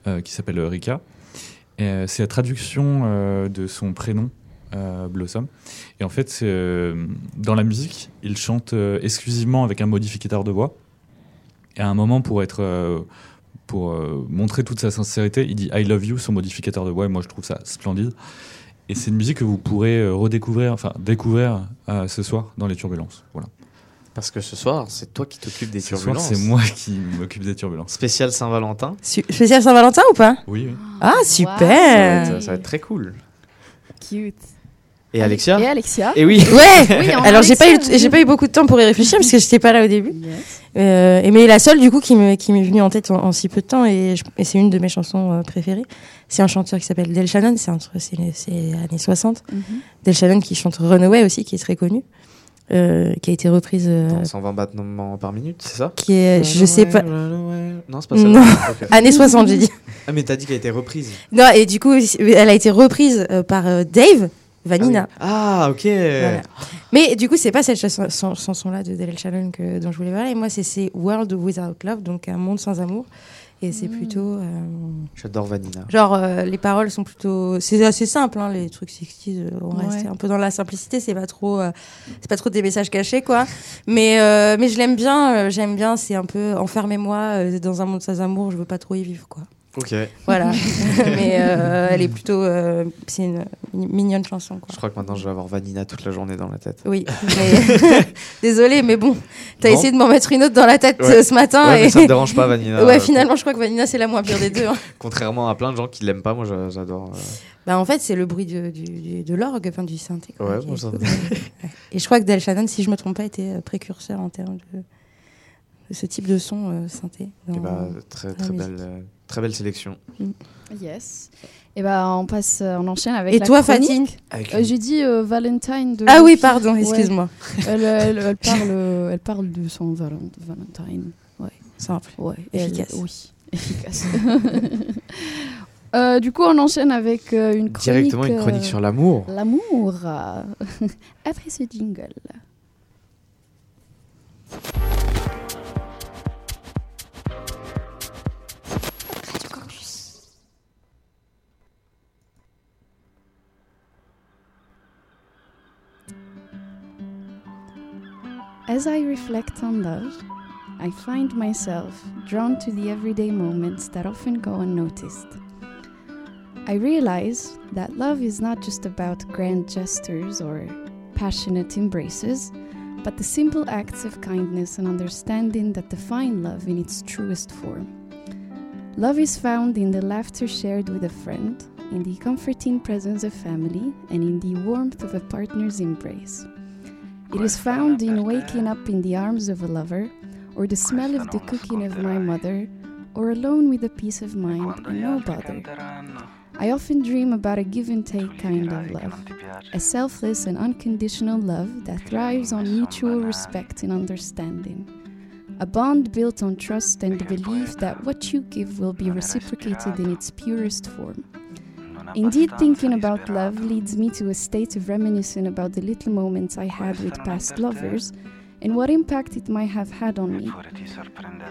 euh, qui s'appelle Rika. Euh, c'est la traduction euh, de son prénom, Blossom. Et en fait, dans la musique, il chante exclusivement avec un modificateur de voix. Et à un moment, pour être pour montrer toute sa sincérité, il dit I love you, son modificateur de voix. Et moi, je trouve ça splendide. Et c'est une musique que vous pourrez redécouvrir, enfin découvrir ce soir dans les turbulences. Voilà. Parce que ce soir, c'est toi qui t'occupes des Ce soir, turbulences. c'est moi qui m'occupe des turbulences. Spécial Saint-Valentin. Su- Spécial Saint-Valentin ou pas? Oui, oui. Ah, Ça va, super être, ça va être très cool. Cute. Et Alexia? Et Alexia. Et oui. Ouais. Oui, Alors j'ai pas eu j'ai pas eu beaucoup de temps pour y réfléchir parce que j'étais pas là au début. Yes. Euh, et mais la seule du coup qui me qui m'est venue en tête en, en si peu de temps et, c'est une de mes chansons euh, préférées. C'est un chanteur qui s'appelle Del Shannon, c'est entre c'est les années 60. Mhm. Del Shannon qui chante Runaway aussi qui est très connu. Euh, qui a été reprise euh, Dans 120 battements par minute, c'est ça? qui est je sais pas Non, c'est pas ça. Non. Ok. années 60 j'ai dit. Ah, mais t'as dit qu'elle a été reprise. Non et du coup elle a été reprise euh, par euh, Dave Vanina. Ah, ok. Voilà. Mais du coup, c'est pas cette chanson- chan- chanson-là de Del Shannon que, dont je voulais parler. Moi, c'est World Without Love, donc un monde sans amour. Et c'est plutôt. euh, J'adore Vanina. genre, euh, les paroles sont plutôt. C'est assez simple, hein, les trucs 60 euh, on Ouais. reste un peu dans la simplicité, c'est pas trop. euh, c'est pas trop des messages cachés, quoi. Mais, euh, mais je l'aime bien, j'aime bien, c'est un peu. Enfermez-moi dans un monde sans amour, je veux pas trop y vivre, quoi. Ok. Voilà. mais euh, elle est plutôt. euh, c'est une mi- mignonne chanson, quoi. Je crois que maintenant je vais avoir Vanina toute la journée dans la tête. Oui, mais désolé, mais bon, t'as Bon. essayé de m'en mettre une autre dans la tête Ouais. euh, ce matin. Ouais, et... mais ça me dérange pas, Vanina. Ouais, finalement, je crois que Vanina, c'est la moins pire des deux. hein. Contrairement à plein de gens qui l'aiment pas, moi j'a- j'adore. euh, Bah, en fait, c'est le bruit de, du, du- de l'orgue, enfin du synthé. quoi, Ouais, est ça-. Et je crois que Del Shannon, si je me trompe pas, était précurseur en termes de, de ce type de son euh, synthé. eh dans- bah, très, dans très, belle, musique. Très belle sélection. Yes. Et ben on passe, euh, on enchaîne avec Et la toi. Fatine Avec Euh, J'ai dit euh, Valentine de. Ah oui, pardon, Ouais. excuse-moi. Elle, elle, elle parle, euh, elle parle de son Valen- Valentine. Ouais. Simple. Ouais. Elle- Efficace. oui, efficace. Euh, du coup, on enchaîne avec euh, une chronique. Directement une chronique euh, sur l'amour. L'amour. Après ce jingle. As I reflect on love, I find myself drawn to the everyday moments that often go unnoticed. I realize that love is not just about grand gestures or passionate embraces, but the simple acts of kindness and understanding that define love in its truest form. Love is found in the laughter shared with a friend, in the comforting presence of family, and in the warmth of a partner's embrace. It is found in waking up in the arms of a lover, or the smell of the cooking of my mother, or alone with a peace of mind and no bother. I often dream about a give and take kind of love, a selfless and unconditional love that thrives on mutual respect and understanding. A bond built on trust and the belief that what you give will be reciprocated in its purest form. Indeed, thinking about love leads me to a state of reminiscing about the little moments I had with past lovers and what impact it might have had on me.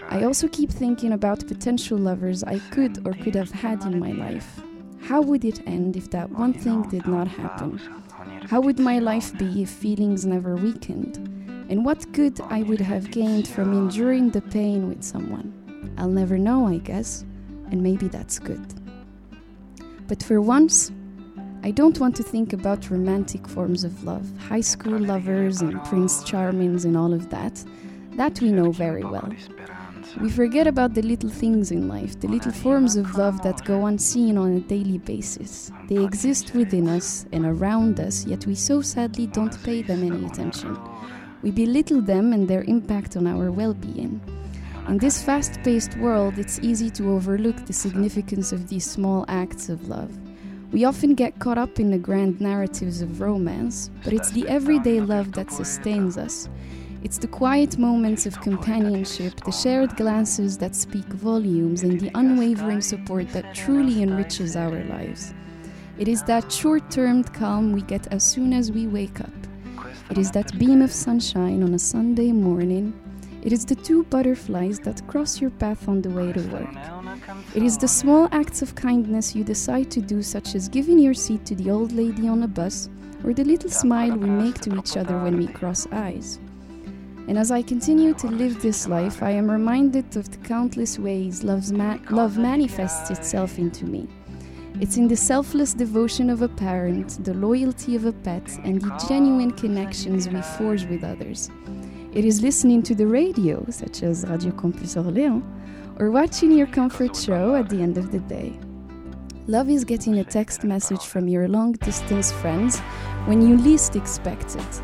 I also keep thinking about potential lovers I could or could have had in my life. How would it end if that one thing did not happen? How would my life be if feelings never weakened? And what good I would have gained from enduring the pain with someone? I'll never know, I guess, and maybe that's good. But for once, I don't want to think about romantic forms of love, high school lovers and Prince Charmings and all of that. That we know very well. We forget about the little things in life, the little forms of love that go unseen on a daily basis. They exist within us and around us, yet we so sadly don't pay them any attention. We belittle them and their impact on our well being. In this fast paced world, it's easy to overlook the significance of these small acts of love. We often get caught up in the grand narratives of romance, but it's the everyday love that sustains us. It's the quiet moments of companionship, the shared glances that speak volumes, and the unwavering support that truly enriches our lives. It is that short term calm we get as soon as we wake up. It is that beam of sunshine on a Sunday morning. It is the two butterflies that cross your path on the way to work. It is the small acts of kindness you decide to do, such as giving your seat to the old lady on a bus, or the little smile we make to each other when we cross eyes. And as I continue to live this life, I am reminded of the countless ways love's ma- love manifests itself into me. It's in the selfless devotion of a parent, the loyalty of a pet, and the genuine connections we forge with others. It is listening to the radio, such as Radio Campus Orléans, or watching your comfort show at the end of the day. Love is getting a text message from your long distance friends when you least expect it.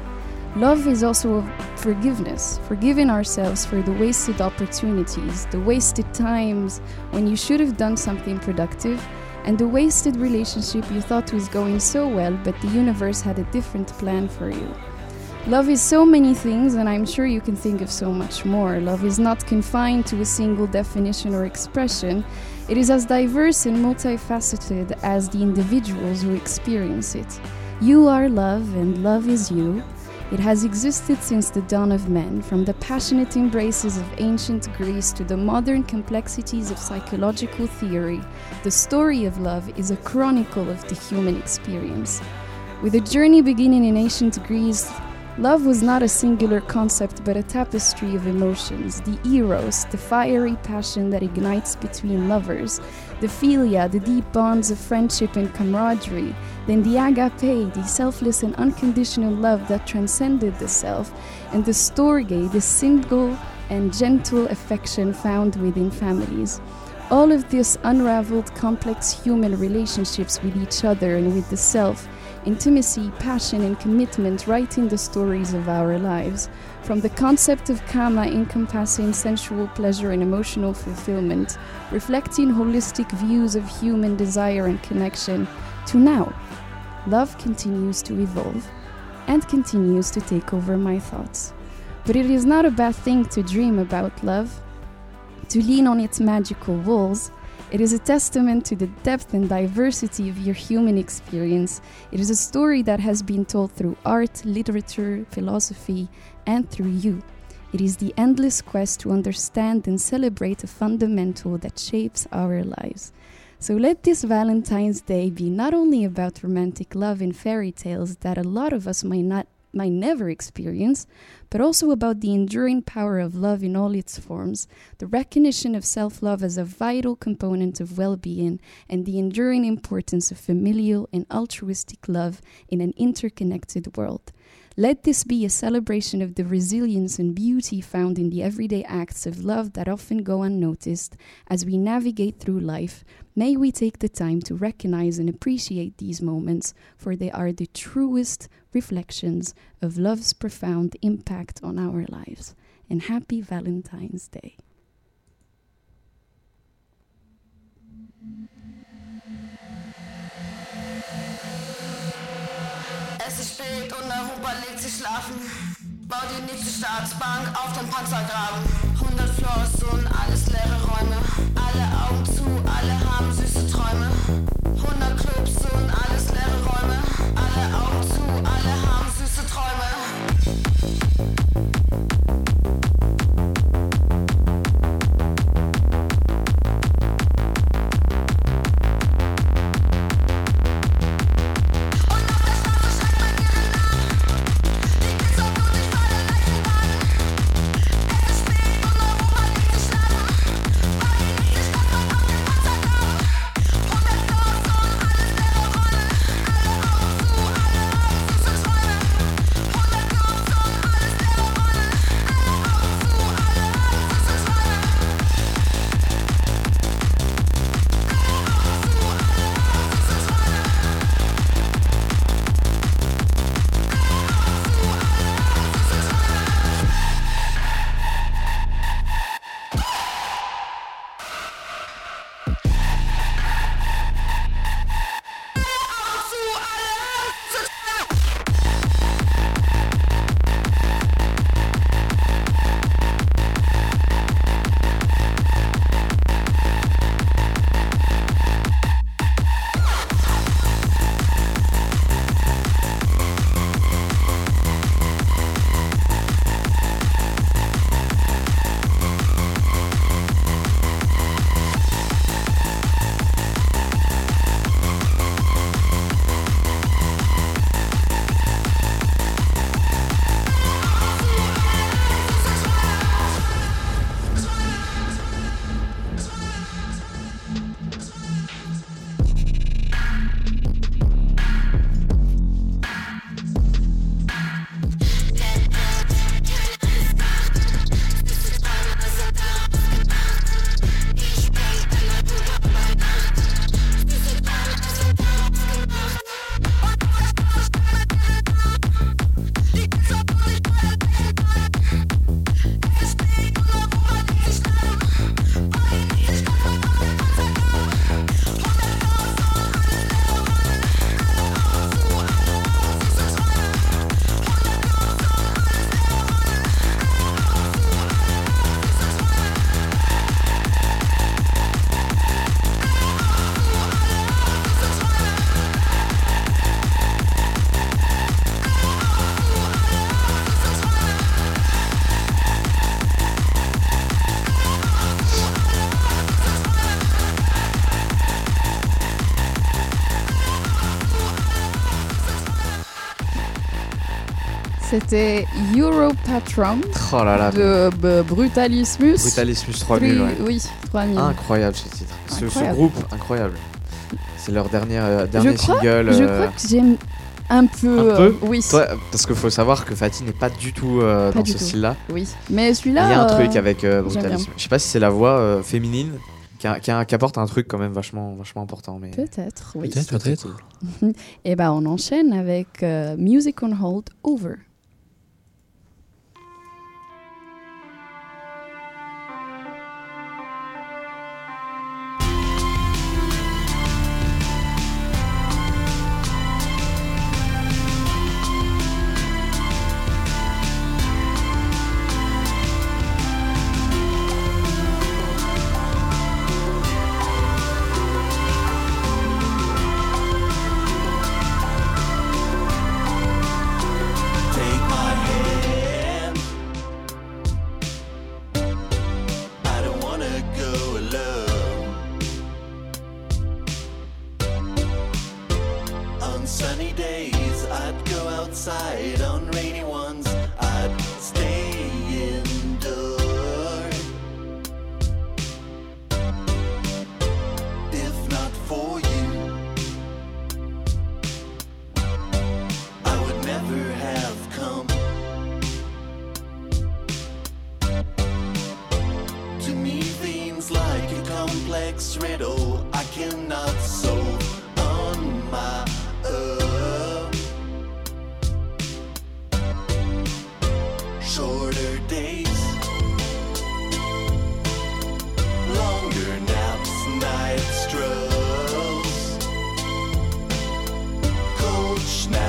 Love is also forgiveness, forgiving ourselves for the wasted opportunities, the wasted times when you should have done something productive, and the wasted relationship you thought was going so well, but the universe had a different plan for you. Love is so many things, and I'm sure you can think of so much more. Love is not confined to a single definition or expression, it is as diverse and multifaceted as the individuals who experience it. You are love, and love is you. It has existed since the dawn of men, from the passionate embraces of ancient Greece to the modern complexities of psychological theory. The story of love is a chronicle of the human experience. With a journey beginning in ancient Greece, love was not a singular concept but a tapestry of emotions. The eros, the fiery passion that ignites between lovers, the philia, the deep bonds of friendship and camaraderie, then the agape, the selfless and unconditional love that transcended the self, and the storge, the single and gentle affection found within families. All of this unraveled complex human relationships with each other and with the self, intimacy, passion, and commitment writing the stories of our lives. From the concept of kama encompassing sensual pleasure and emotional fulfillment, reflecting holistic views of human desire and connection, to now, love continues to evolve and continues to take over my thoughts. But it is not a bad thing to dream about love, to lean on its magical walls. It is a testament to the depth and diversity of your human experience. It is a story that has been told through art, literature, philosophy, and through you. It is the endless quest to understand and celebrate a fundamental that shapes our lives. So let this Valentine's Day be not only about romantic love and fairy tales that a lot of us might not might never experience, but also about the enduring power of love in all its forms, the recognition of self love as a vital component of well being, and the enduring importance of familial and altruistic love in an interconnected world. Let this be a celebration of the resilience and beauty found in the everyday acts of love that often go unnoticed as we navigate through life. May we take the time to recognize and appreciate these moments, for they are the truest reflections of love's profound impact on our lives. And happy Valentine's Day. Bau die nächste Staatsbank auf dem Panzergraben. 100 100 Floors und alles leere Räume. Alle Augen zu, alle haben süße Träume. 100 Clubs und alles C'était Europatron Oh là là. de B- Brutalismus. Brutalismus 3000, Three- ouais. Oui, 3000. Incroyable ce titre. Ce, groupe, incroyable. C'est leur dernier, euh, dernier je crois, single. je euh, crois que j'aime un peu. un euh, oui. Toi, parce qu'il faut savoir que Fatih n'est pas du tout euh, Pas dans du ce tout. style-là. Oui. Mais celui-là. Il y a un truc avec euh, Brutalisme. bien. Je sais pas si c'est la voix euh, féminine qui, a- qui a- qui apporte un truc quand même vachement, vachement important. Mais... Peut-être, oui. Peut-être, peut-être. Et ben on enchaîne avec euh, Music on Hold Over. Schnell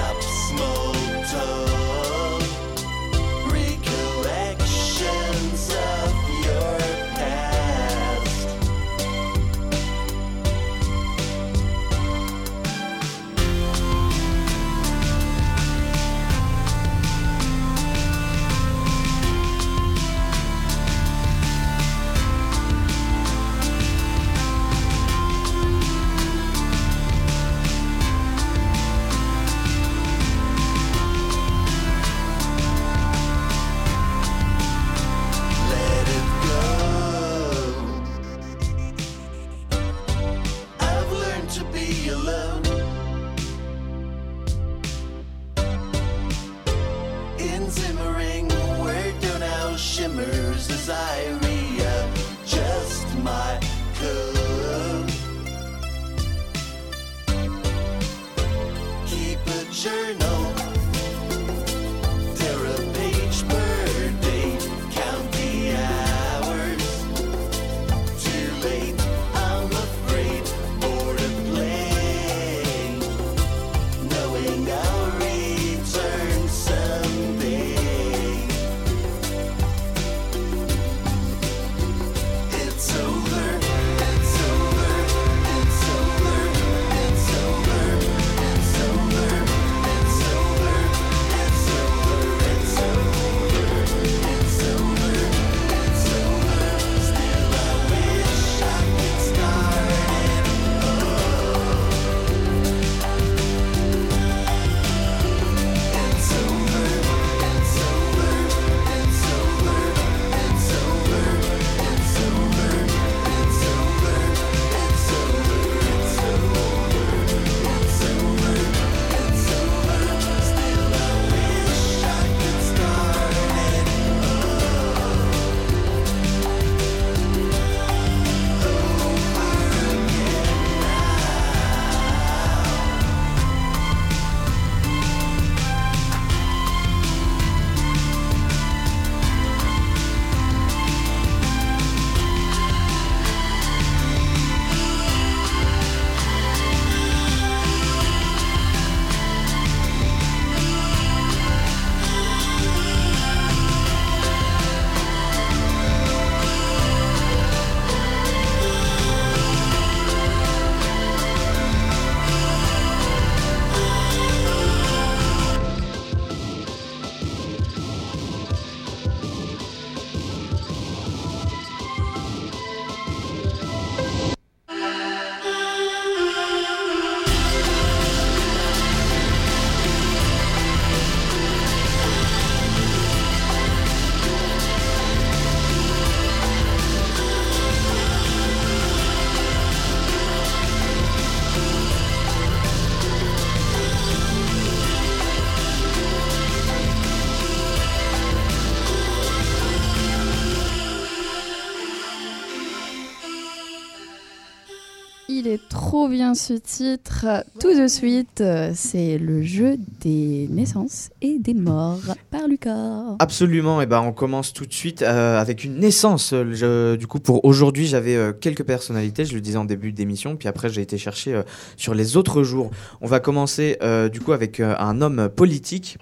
bien titre. Tout de suite, euh, c'est le jeu des naissances et des morts par Lucas. Absolument, et ben on commence tout de suite euh, avec une naissance. Euh, du coup, pour aujourd'hui, j'avais euh, quelques personnalités, je le disais en début d'émission, puis après j'ai été chercher euh, sur les autres jours. On va commencer euh, du coup avec euh, un homme politique.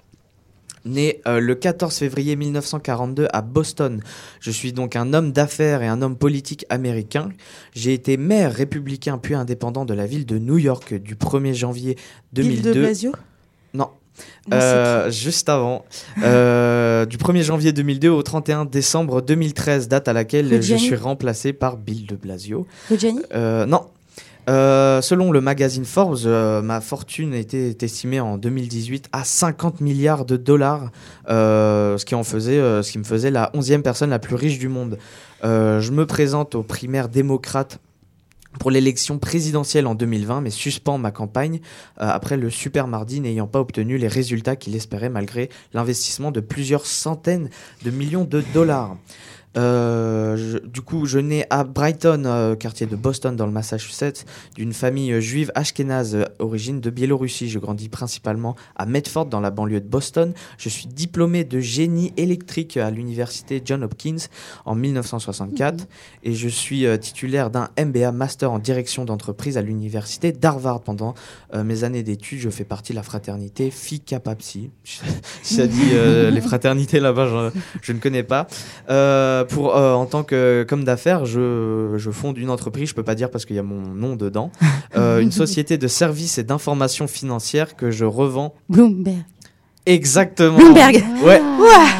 Né euh, le 14 février 1942 à Boston. Je suis donc un homme d'affaires et un homme politique américain. J'ai été maire républicain puis indépendant de la ville de New York du 1er janvier Bill 2002. de Blasio Non. Euh, juste avant, Euh, du 1er janvier 2002 au 31 décembre 2013, date à laquelle je suis remplacé par Bill de Blasio. Reggiani Non. Euh, selon le magazine Forbes, euh, ma fortune était estimée en 2018 à 50 milliards de dollars, euh, ce, qui en faisait, euh, ce qui me faisait la 11e personne la plus riche du monde. Je me présente aux primaires démocrates pour l'élection présidentielle en 2020, mais suspend ma campagne euh, après le super mardi n'ayant pas obtenu les résultats qu'il espérait malgré l'investissement de plusieurs centaines de millions de dollars. Euh, je- du coup, je nais à Brighton, euh, quartier de Boston, dans le Massachusetts, d'une famille euh, juive ashkénaze, origine de Biélorussie. Je grandis principalement à Medford, dans la banlieue de Boston. Je suis diplômé de génie électrique à l'université John Hopkins en 1964 et je suis titulaire d'un MBA Master en direction d'entreprise à l'université d'Harvard. Pendant euh, mes années d'études, je fais partie de la fraternité Phi Kappa Psi. Si ça dit euh, les fraternités là-bas, je, je ne connais pas. Euh, pour, euh, en tant que comme d'affaires, je, je fonde une entreprise, je peux pas dire parce qu'il y a mon nom dedans, euh, une société de services et d'information financière que je revends. Bloomberg. Exactement. Bloomberg. Ouais.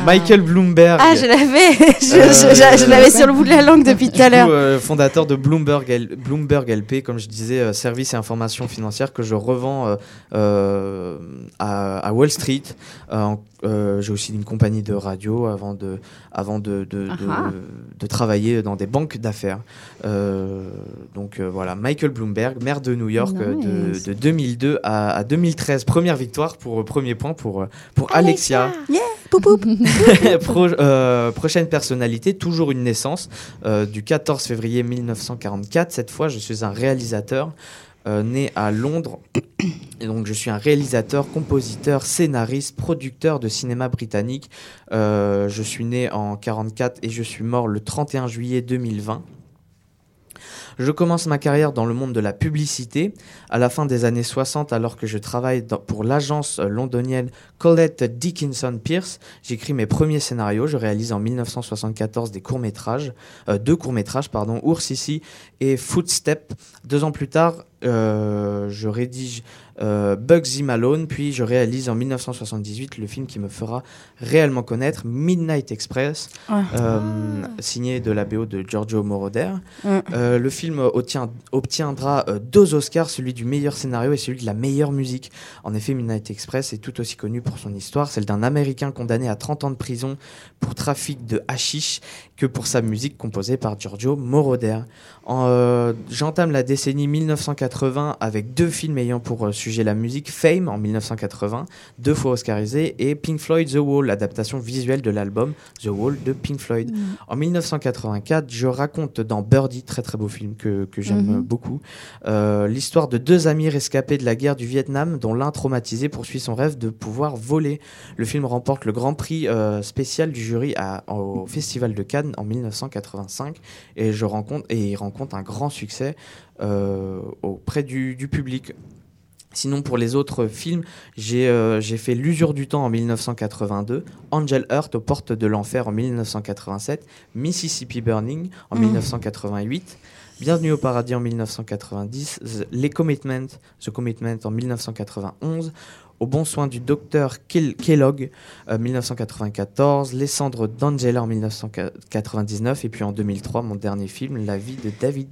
Michael Bloomberg. Ah, je l'avais, je, Euh, je- je- je l'avais sur le bout de la langue depuis tout à l'heure. euh, fondateur de Bloomberg, L- Bloomberg LP, comme je disais, euh, services et informations financières que je revends euh, euh, à, à Wall Street. Euh, en- euh, J'ai aussi une compagnie de radio avant de, avant de, de, Ah. de travailler dans des banques d'affaires. Euh, donc euh, voilà, Michael Bloomberg, maire de New York de, Nice. de 2002 à, à 2013. Première victoire pour premier point pour, Pour Alexia. Yeah, poup, poup. Pro- prochaine personnalité, toujours une naissance, du 14 février 1944. Cette fois, je suis un réalisateur euh, né à Londres. Donc, je suis un réalisateur, compositeur, scénariste, producteur de cinéma britannique. Euh, je suis né en 44 et je suis mort le 31 juillet 2020. Je commence ma carrière dans le monde de la publicité à la fin des années 60 alors que je travaille pour l'agence londonienne Colette Dickinson Pierce. J'écris mes premiers scénarios. Je réalise en 1974 des courts-métrages, euh, deux courts-métrages, pardon, Ours ici et Footstep. Deux ans plus tard, euh, je rédige euh, Bugsy Malone, puis je réalise en 1978 le film qui me fera réellement connaître, Midnight Express, Ah. euh, signé de la BO de Giorgio Moroder. Euh, le film obtient- obtiendra deux Oscars, celui du meilleur scénario et celui de la meilleure musique. En effet, Midnight Express est tout aussi connu pour son histoire, celle d'un Américain condamné à 30 ans de prison pour trafic de hashish que pour sa musique composée par Giorgio Moroder. En, J'entame la décennie 1980 avec deux films ayant pour euh, sujet la musique, Fame en 1980, deux fois oscarisé, et Pink Floyd The Wall, l'adaptation visuelle de l'album The Wall de Pink Floyd. Mm. En 1984, je raconte dans Birdie, très très beau film que, que j'aime Mhm. euh, beaucoup, euh, l'histoire de deux amis rescapés de la guerre du Vietnam dont l'un traumatisé poursuit son rêve de pouvoir voler. Le film remporte le grand prix euh, spécial du jury à- au Festival de Cannes en 1985 et, je rencontre, et il rencontre un grand succès euh, auprès du, du public. Sinon, pour les autres films, j'ai euh, fait L'usure du temps en 1982, Angel Heart aux portes de l'enfer en 1987, Mississippi Burning en Mm. 1988, Bienvenue au paradis en 1990, The- Les Commitments, The Commitment en 1991, Au bon soin du docteur Kel- Kellogg euh, 1994, Les cendres d'Angela en 1999 et puis en 2003 mon dernier film, La vie de David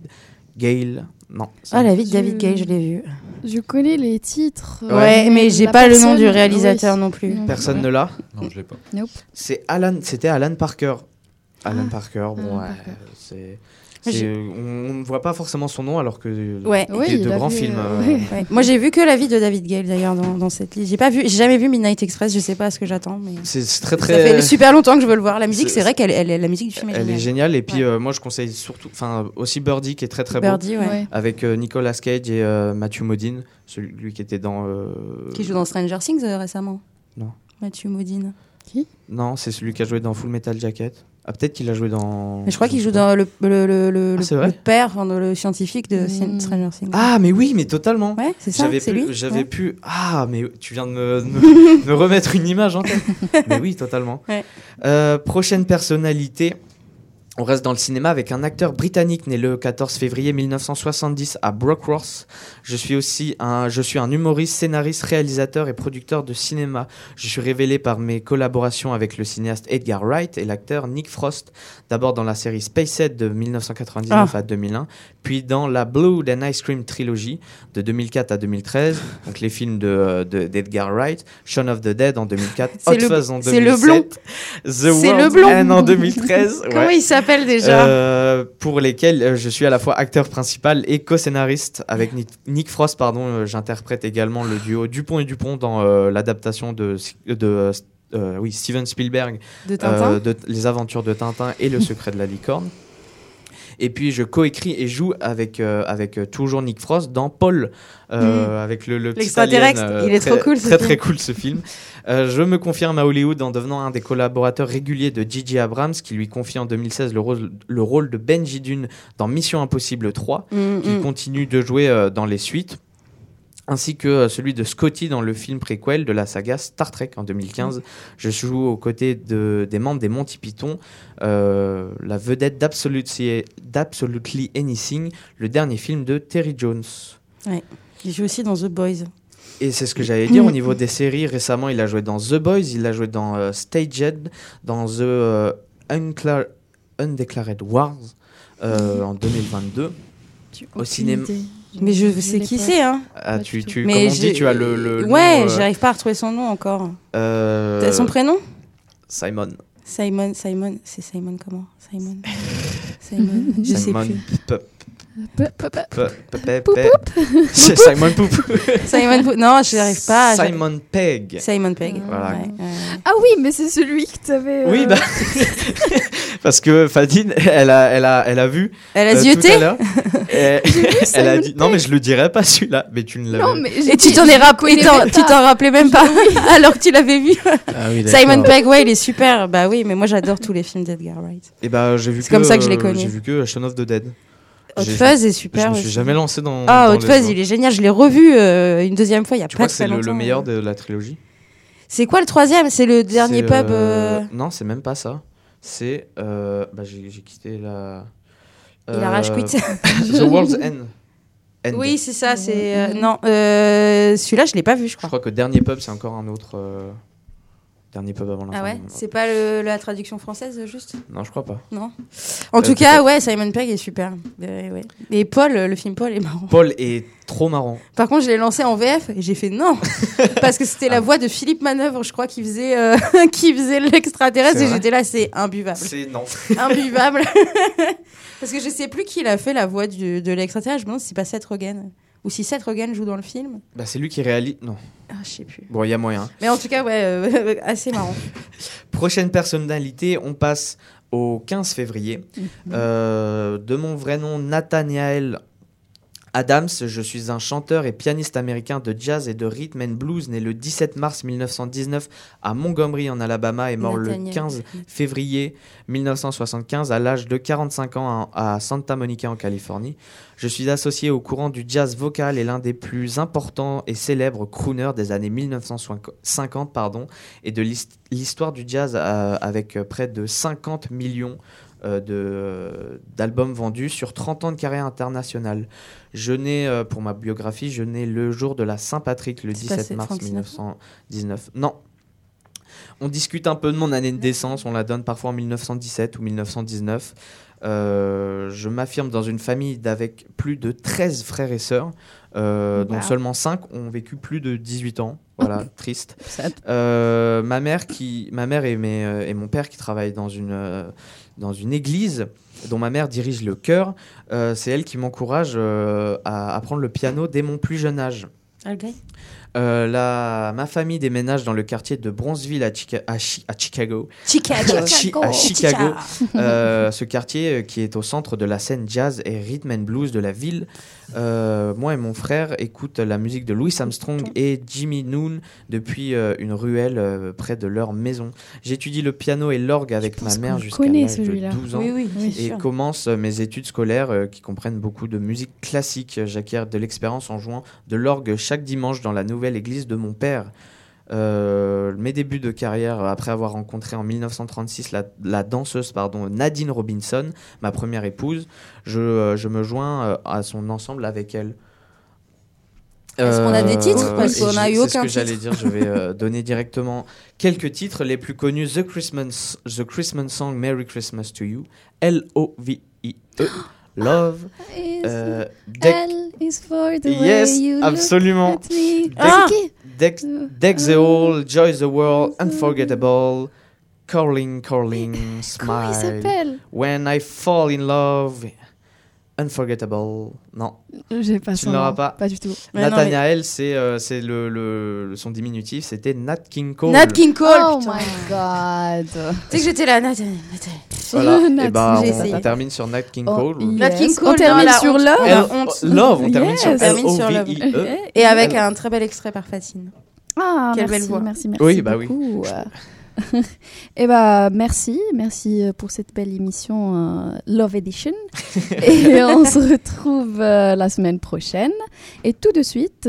Gale. Non. Ah, la vie de David Gay, je l'ai vu. Je connais les titres. Ouais, mais j'ai pas le nom du réalisateur oui. non plus. Personne ne l'a Non, je l'ai pas. Nope. C'est Alan, c'était Alan Parker. Alan Ah, Parker, bon, Alan ouais, Parker. c'est. C'est- On ne voit pas forcément son nom alors que Ouais. il y a de grands films. euh, Ouais. Moi, j'ai vu que la vie de David Gale d'ailleurs dans, dans cette liste. J'ai pas vu, j'ai jamais vu Midnight Express. Je sais pas ce que j'attends, mais C'est c'est très ça très. fait super longtemps que je veux le voir. La musique, C'est- vrai qu'elle, elle, la musique du film est Elle est géniale. et puis euh, moi je conseille surtout, enfin aussi Birdie qui est très très Birdie, beau, ouais. Ouais. avec euh, Nicolas Cage et euh, Matthew Modine, celui lui qui était dans. euh, Qui joue dans Stranger Things euh, récemment. Non. Matthew Modine. Non, c'est celui qui a joué dans Full Metal Jacket. Ah peut-être qu'il a joué dans. Mais je crois qu'il joue dans le, le, le, le, Ah, le père, enfin, le scientifique de Stranger Things. Ah mais oui, mais totalement. Ouais, c'est ça, J'avais c'est pu, lui, j'avais ouais. pu. Ah mais tu viens de me, me- me remettre une image en tête. mais oui, totalement. Ouais. Euh, prochaine personnalité. On reste dans le cinéma avec un acteur britannique né le 14 février 1970 à Brockworth. Je suis aussi un, je suis un humoriste, scénariste, réalisateur et producteur de cinéma. Je suis révélé par mes collaborations avec le cinéaste Edgar Wright et l'acteur Nick Frost. D'abord dans la série Spacehead de 1999 Ah. à 2001, puis dans la Blood and Ice Cream trilogie de 2004 à 2013. Donc les films de, de- d'Edgar Wright, Shaun of the Dead en 2004, C'est Hot Fuzz en 2007, c'est le blond. The C'est le blond. En 2013. Comment ouais. il s'appelle déjà Euh, Pour lesquels euh, je suis à la fois acteur principal et co-scénariste avec Nick, Frost. Pardon, euh, j'interprète également le duo Dupont et Dupont dans euh, l'adaptation de, de oui, Steven Spielberg De Tintin. de Les Aventures de Tintin et Le Secret de la Licorne. Et puis je coécris et joue avec, euh, avec euh, toujours Nick Frost dans Paul, euh, avec le, le petit alien, euh, Il est très, trop cool, ce Très film. très cool ce film. Euh, je me confirme à Hollywood en devenant un des collaborateurs réguliers de Gigi Abrams, qui lui confie en 2016 le rôle, le rôle de Benji Dune dans Mission Impossible 3, Mm, qu'il continue de jouer euh, dans les suites ainsi que euh, celui de Scotty dans le film préquel de la saga Star Trek en 2015. Je joue aux côtés de, des membres des Monty Python, euh, la vedette d'Absolutely Anything, le dernier film de Terry Jones. Ouais. Il joue aussi dans The Boys. Et c'est ce que j'allais dire au niveau des séries. Récemment, il a joué dans The Boys, il a joué dans euh, Staged, dans The euh, Uncla- Undeclared Wars euh, en 2022. Au cinéma. Mais je sais qui c'est, hein. Ah, tu, tu, Mais comme on dit, tu as le. le ouais, nom, euh, j'arrive pas à retrouver son nom encore. euh, T'as son prénom? Simon. Simon, Simon, c'est Simon comment? Simon. Simon, je sais Simon plus. Pe- Poup, poup. Simon Poop. Simon Poop. Non, je n'y arrive pas. Simon Pegg. Simon Pegg. Voilà. Ouais, ouais. Ah oui, mais c'est celui que t'avais. euh, Oui, bah. Parce que Fadine, elle a, elle a, elle a vu. Elle a euh, tout zioté Elle a Simon dit. Non, mais je le dirais pas celui-là. Mais tu ne l'avais Non, mais Et tu t'en es rappelé, t'en- même tu pas. t'en rappelais même pas alors que tu l'avais vu. Ah oui. Simon Pegg, ouais, il est super. Bah oui, mais moi j'adore tous les films d'Edgar Wright. Et bah, j'ai vu C'est comme ça que je l'ai euh, connu. J'ai vu que Shaun of the Dead. Hot Fuzz est super. Je me suis aussi. jamais lancé dans. Ah, dans Hot Fuzz, il est génial. Je l'ai revu euh, une deuxième fois il y a Tu pas crois que c'est le, meilleur de la trilogie? C'est quoi le troisième? C'est le dernier pub. euh, euh, Non, c'est même pas ça. C'est. euh, Bah, j'ai quitté la. Il a rage quit. The World's End. End. Oui, c'est ça. C'est euh, non. euh, Celui-là, je l'ai pas vu, je Je crois. crois que Dernier Pub, c'est encore un autre. Dernier Pub avant la Ah ouais. C'est pas le- la traduction française juste Non, je crois pas. Non. En Euh, tout cas, ouais, Simon Pegg est super. Euh, ouais. Et Paul, le film Paul est marrant. Paul est trop marrant. Par contre, je l'ai lancé en VF et j'ai fait non parce que c'était Ah. la voix de Philippe Manœuvre, je crois, qui faisait euh, qui faisait l'extraterrestre et j'étais là, c'est imbuvable. C'est non. Imbuvable. parce que je sais plus qui l'a fait la voix du- de l'extraterrestre. Je me demande si c'est pas Seth Rogen ou si Seth Rogen joue dans le film. Bah, c'est lui qui réalise. Non. Ah, je sais plus. Bon, il y a moyen. Mais en tout cas, ouais, euh, assez marrant. Prochaine personnalité, on passe au 15 février. Euh, de mon vrai nom, Nathaniel Adams, je suis un chanteur et pianiste américain de jazz et de rhythm and blues, né le 17 mars 1919 à Montgomery en Alabama et mort le Nathaniel. 15 février 1975 à l'âge de 45 ans à Santa Monica en Californie. Je suis associé au courant du jazz vocal et l'un des plus importants et célèbres crooners des années 1950 pardon, et de l'hist- l'histoire du jazz euh, avec près de 50 millions de- d'albums vendus sur 30 ans de carrière internationale. Je nais, euh, pour ma biographie, je nais le jour de la Saint-Patrick, le C'est 17 passé mars 39 1919. Non. On discute un peu de mon année de naissance, on la donne parfois en 1917 ou 1919. Euh, je m'affirme dans une famille d'avec plus de 13 frères et sœurs, euh, dont seulement 5 ont vécu plus de 18 ans. Voilà, triste. Euh, ma mère qui, ma mère et, mes, euh, et mon père qui travaillent dans une euh, dans une église dont ma mère dirige le chœur, euh, c'est elle qui m'encourage à apprendre le piano dès mon plus jeune âge. Ok. Euh, la, ma famille déménage dans le quartier de Bronzeville à, Chica- à Chi- à Chicago. Chicago. À Chicago. Euh, ce quartier euh, qui est au centre de la scène jazz et rhythm and blues de la ville. Euh, moi et mon frère écoutent la musique de Louis Armstrong et Jimmy Noon depuis euh, une ruelle près de leur maison. J'étudie le piano et l'orgue avec ma mère jusqu'à l'âge de celui-là. 12 ans Oui, oui, et sûr. commence mes études scolaires qui comprennent beaucoup de musique classique. J'acquiers de l'expérience en jouant de l'orgue chaque dimanche dans la nouvelle église de mon père. Euh, mes débuts de carrière, après avoir rencontré en 1936 la, la danseuse pardon, Nadine Robinson, ma première épouse, je, euh, je me joins euh, à son ensemble avec elle. Est-ce qu'on a des titres Parce qu'on a eu C'est ce aucun que j'allais titre. dire. Je vais euh, donner directement quelques titres les plus connus. The Christmas, The Christmas Song, Merry Christmas to You, L-O-V-I-E, Love, euh, L is for the way Yes, you look absolument. at me. Deck, Ah. Deck, Deck the Hall, Joy the World, Unforgettable, Calling, Calling, Smile. s'appelle? When I Fall in Love, Unforgettable. Non. J'ai pas Tu son ne l'auras nom. pas. Pas du tout. Mais Nathaniel, c'est euh, c'est le, le, son diminutif, c'était Nat King Cole. Nat King Cole. Oh putain. my god. Tu sais que j'étais là, Nathan. Nathan. Voilà, Nat et bah, J'ai on, essayé. on termine sur Nat King Oh, Cole. yes. Nat King On Cole, termine non, la sur. Love. On honte. Love, on termine sur On termine sur Love. Et avec un très bel extrait par Fatine. Ah, Quelle merci, belle voix. merci, merci Oui, bah oui. Et bah merci, merci euh, pour cette belle émission euh, Love Edition. Et on se retrouve euh, la semaine prochaine. Et tout de suite,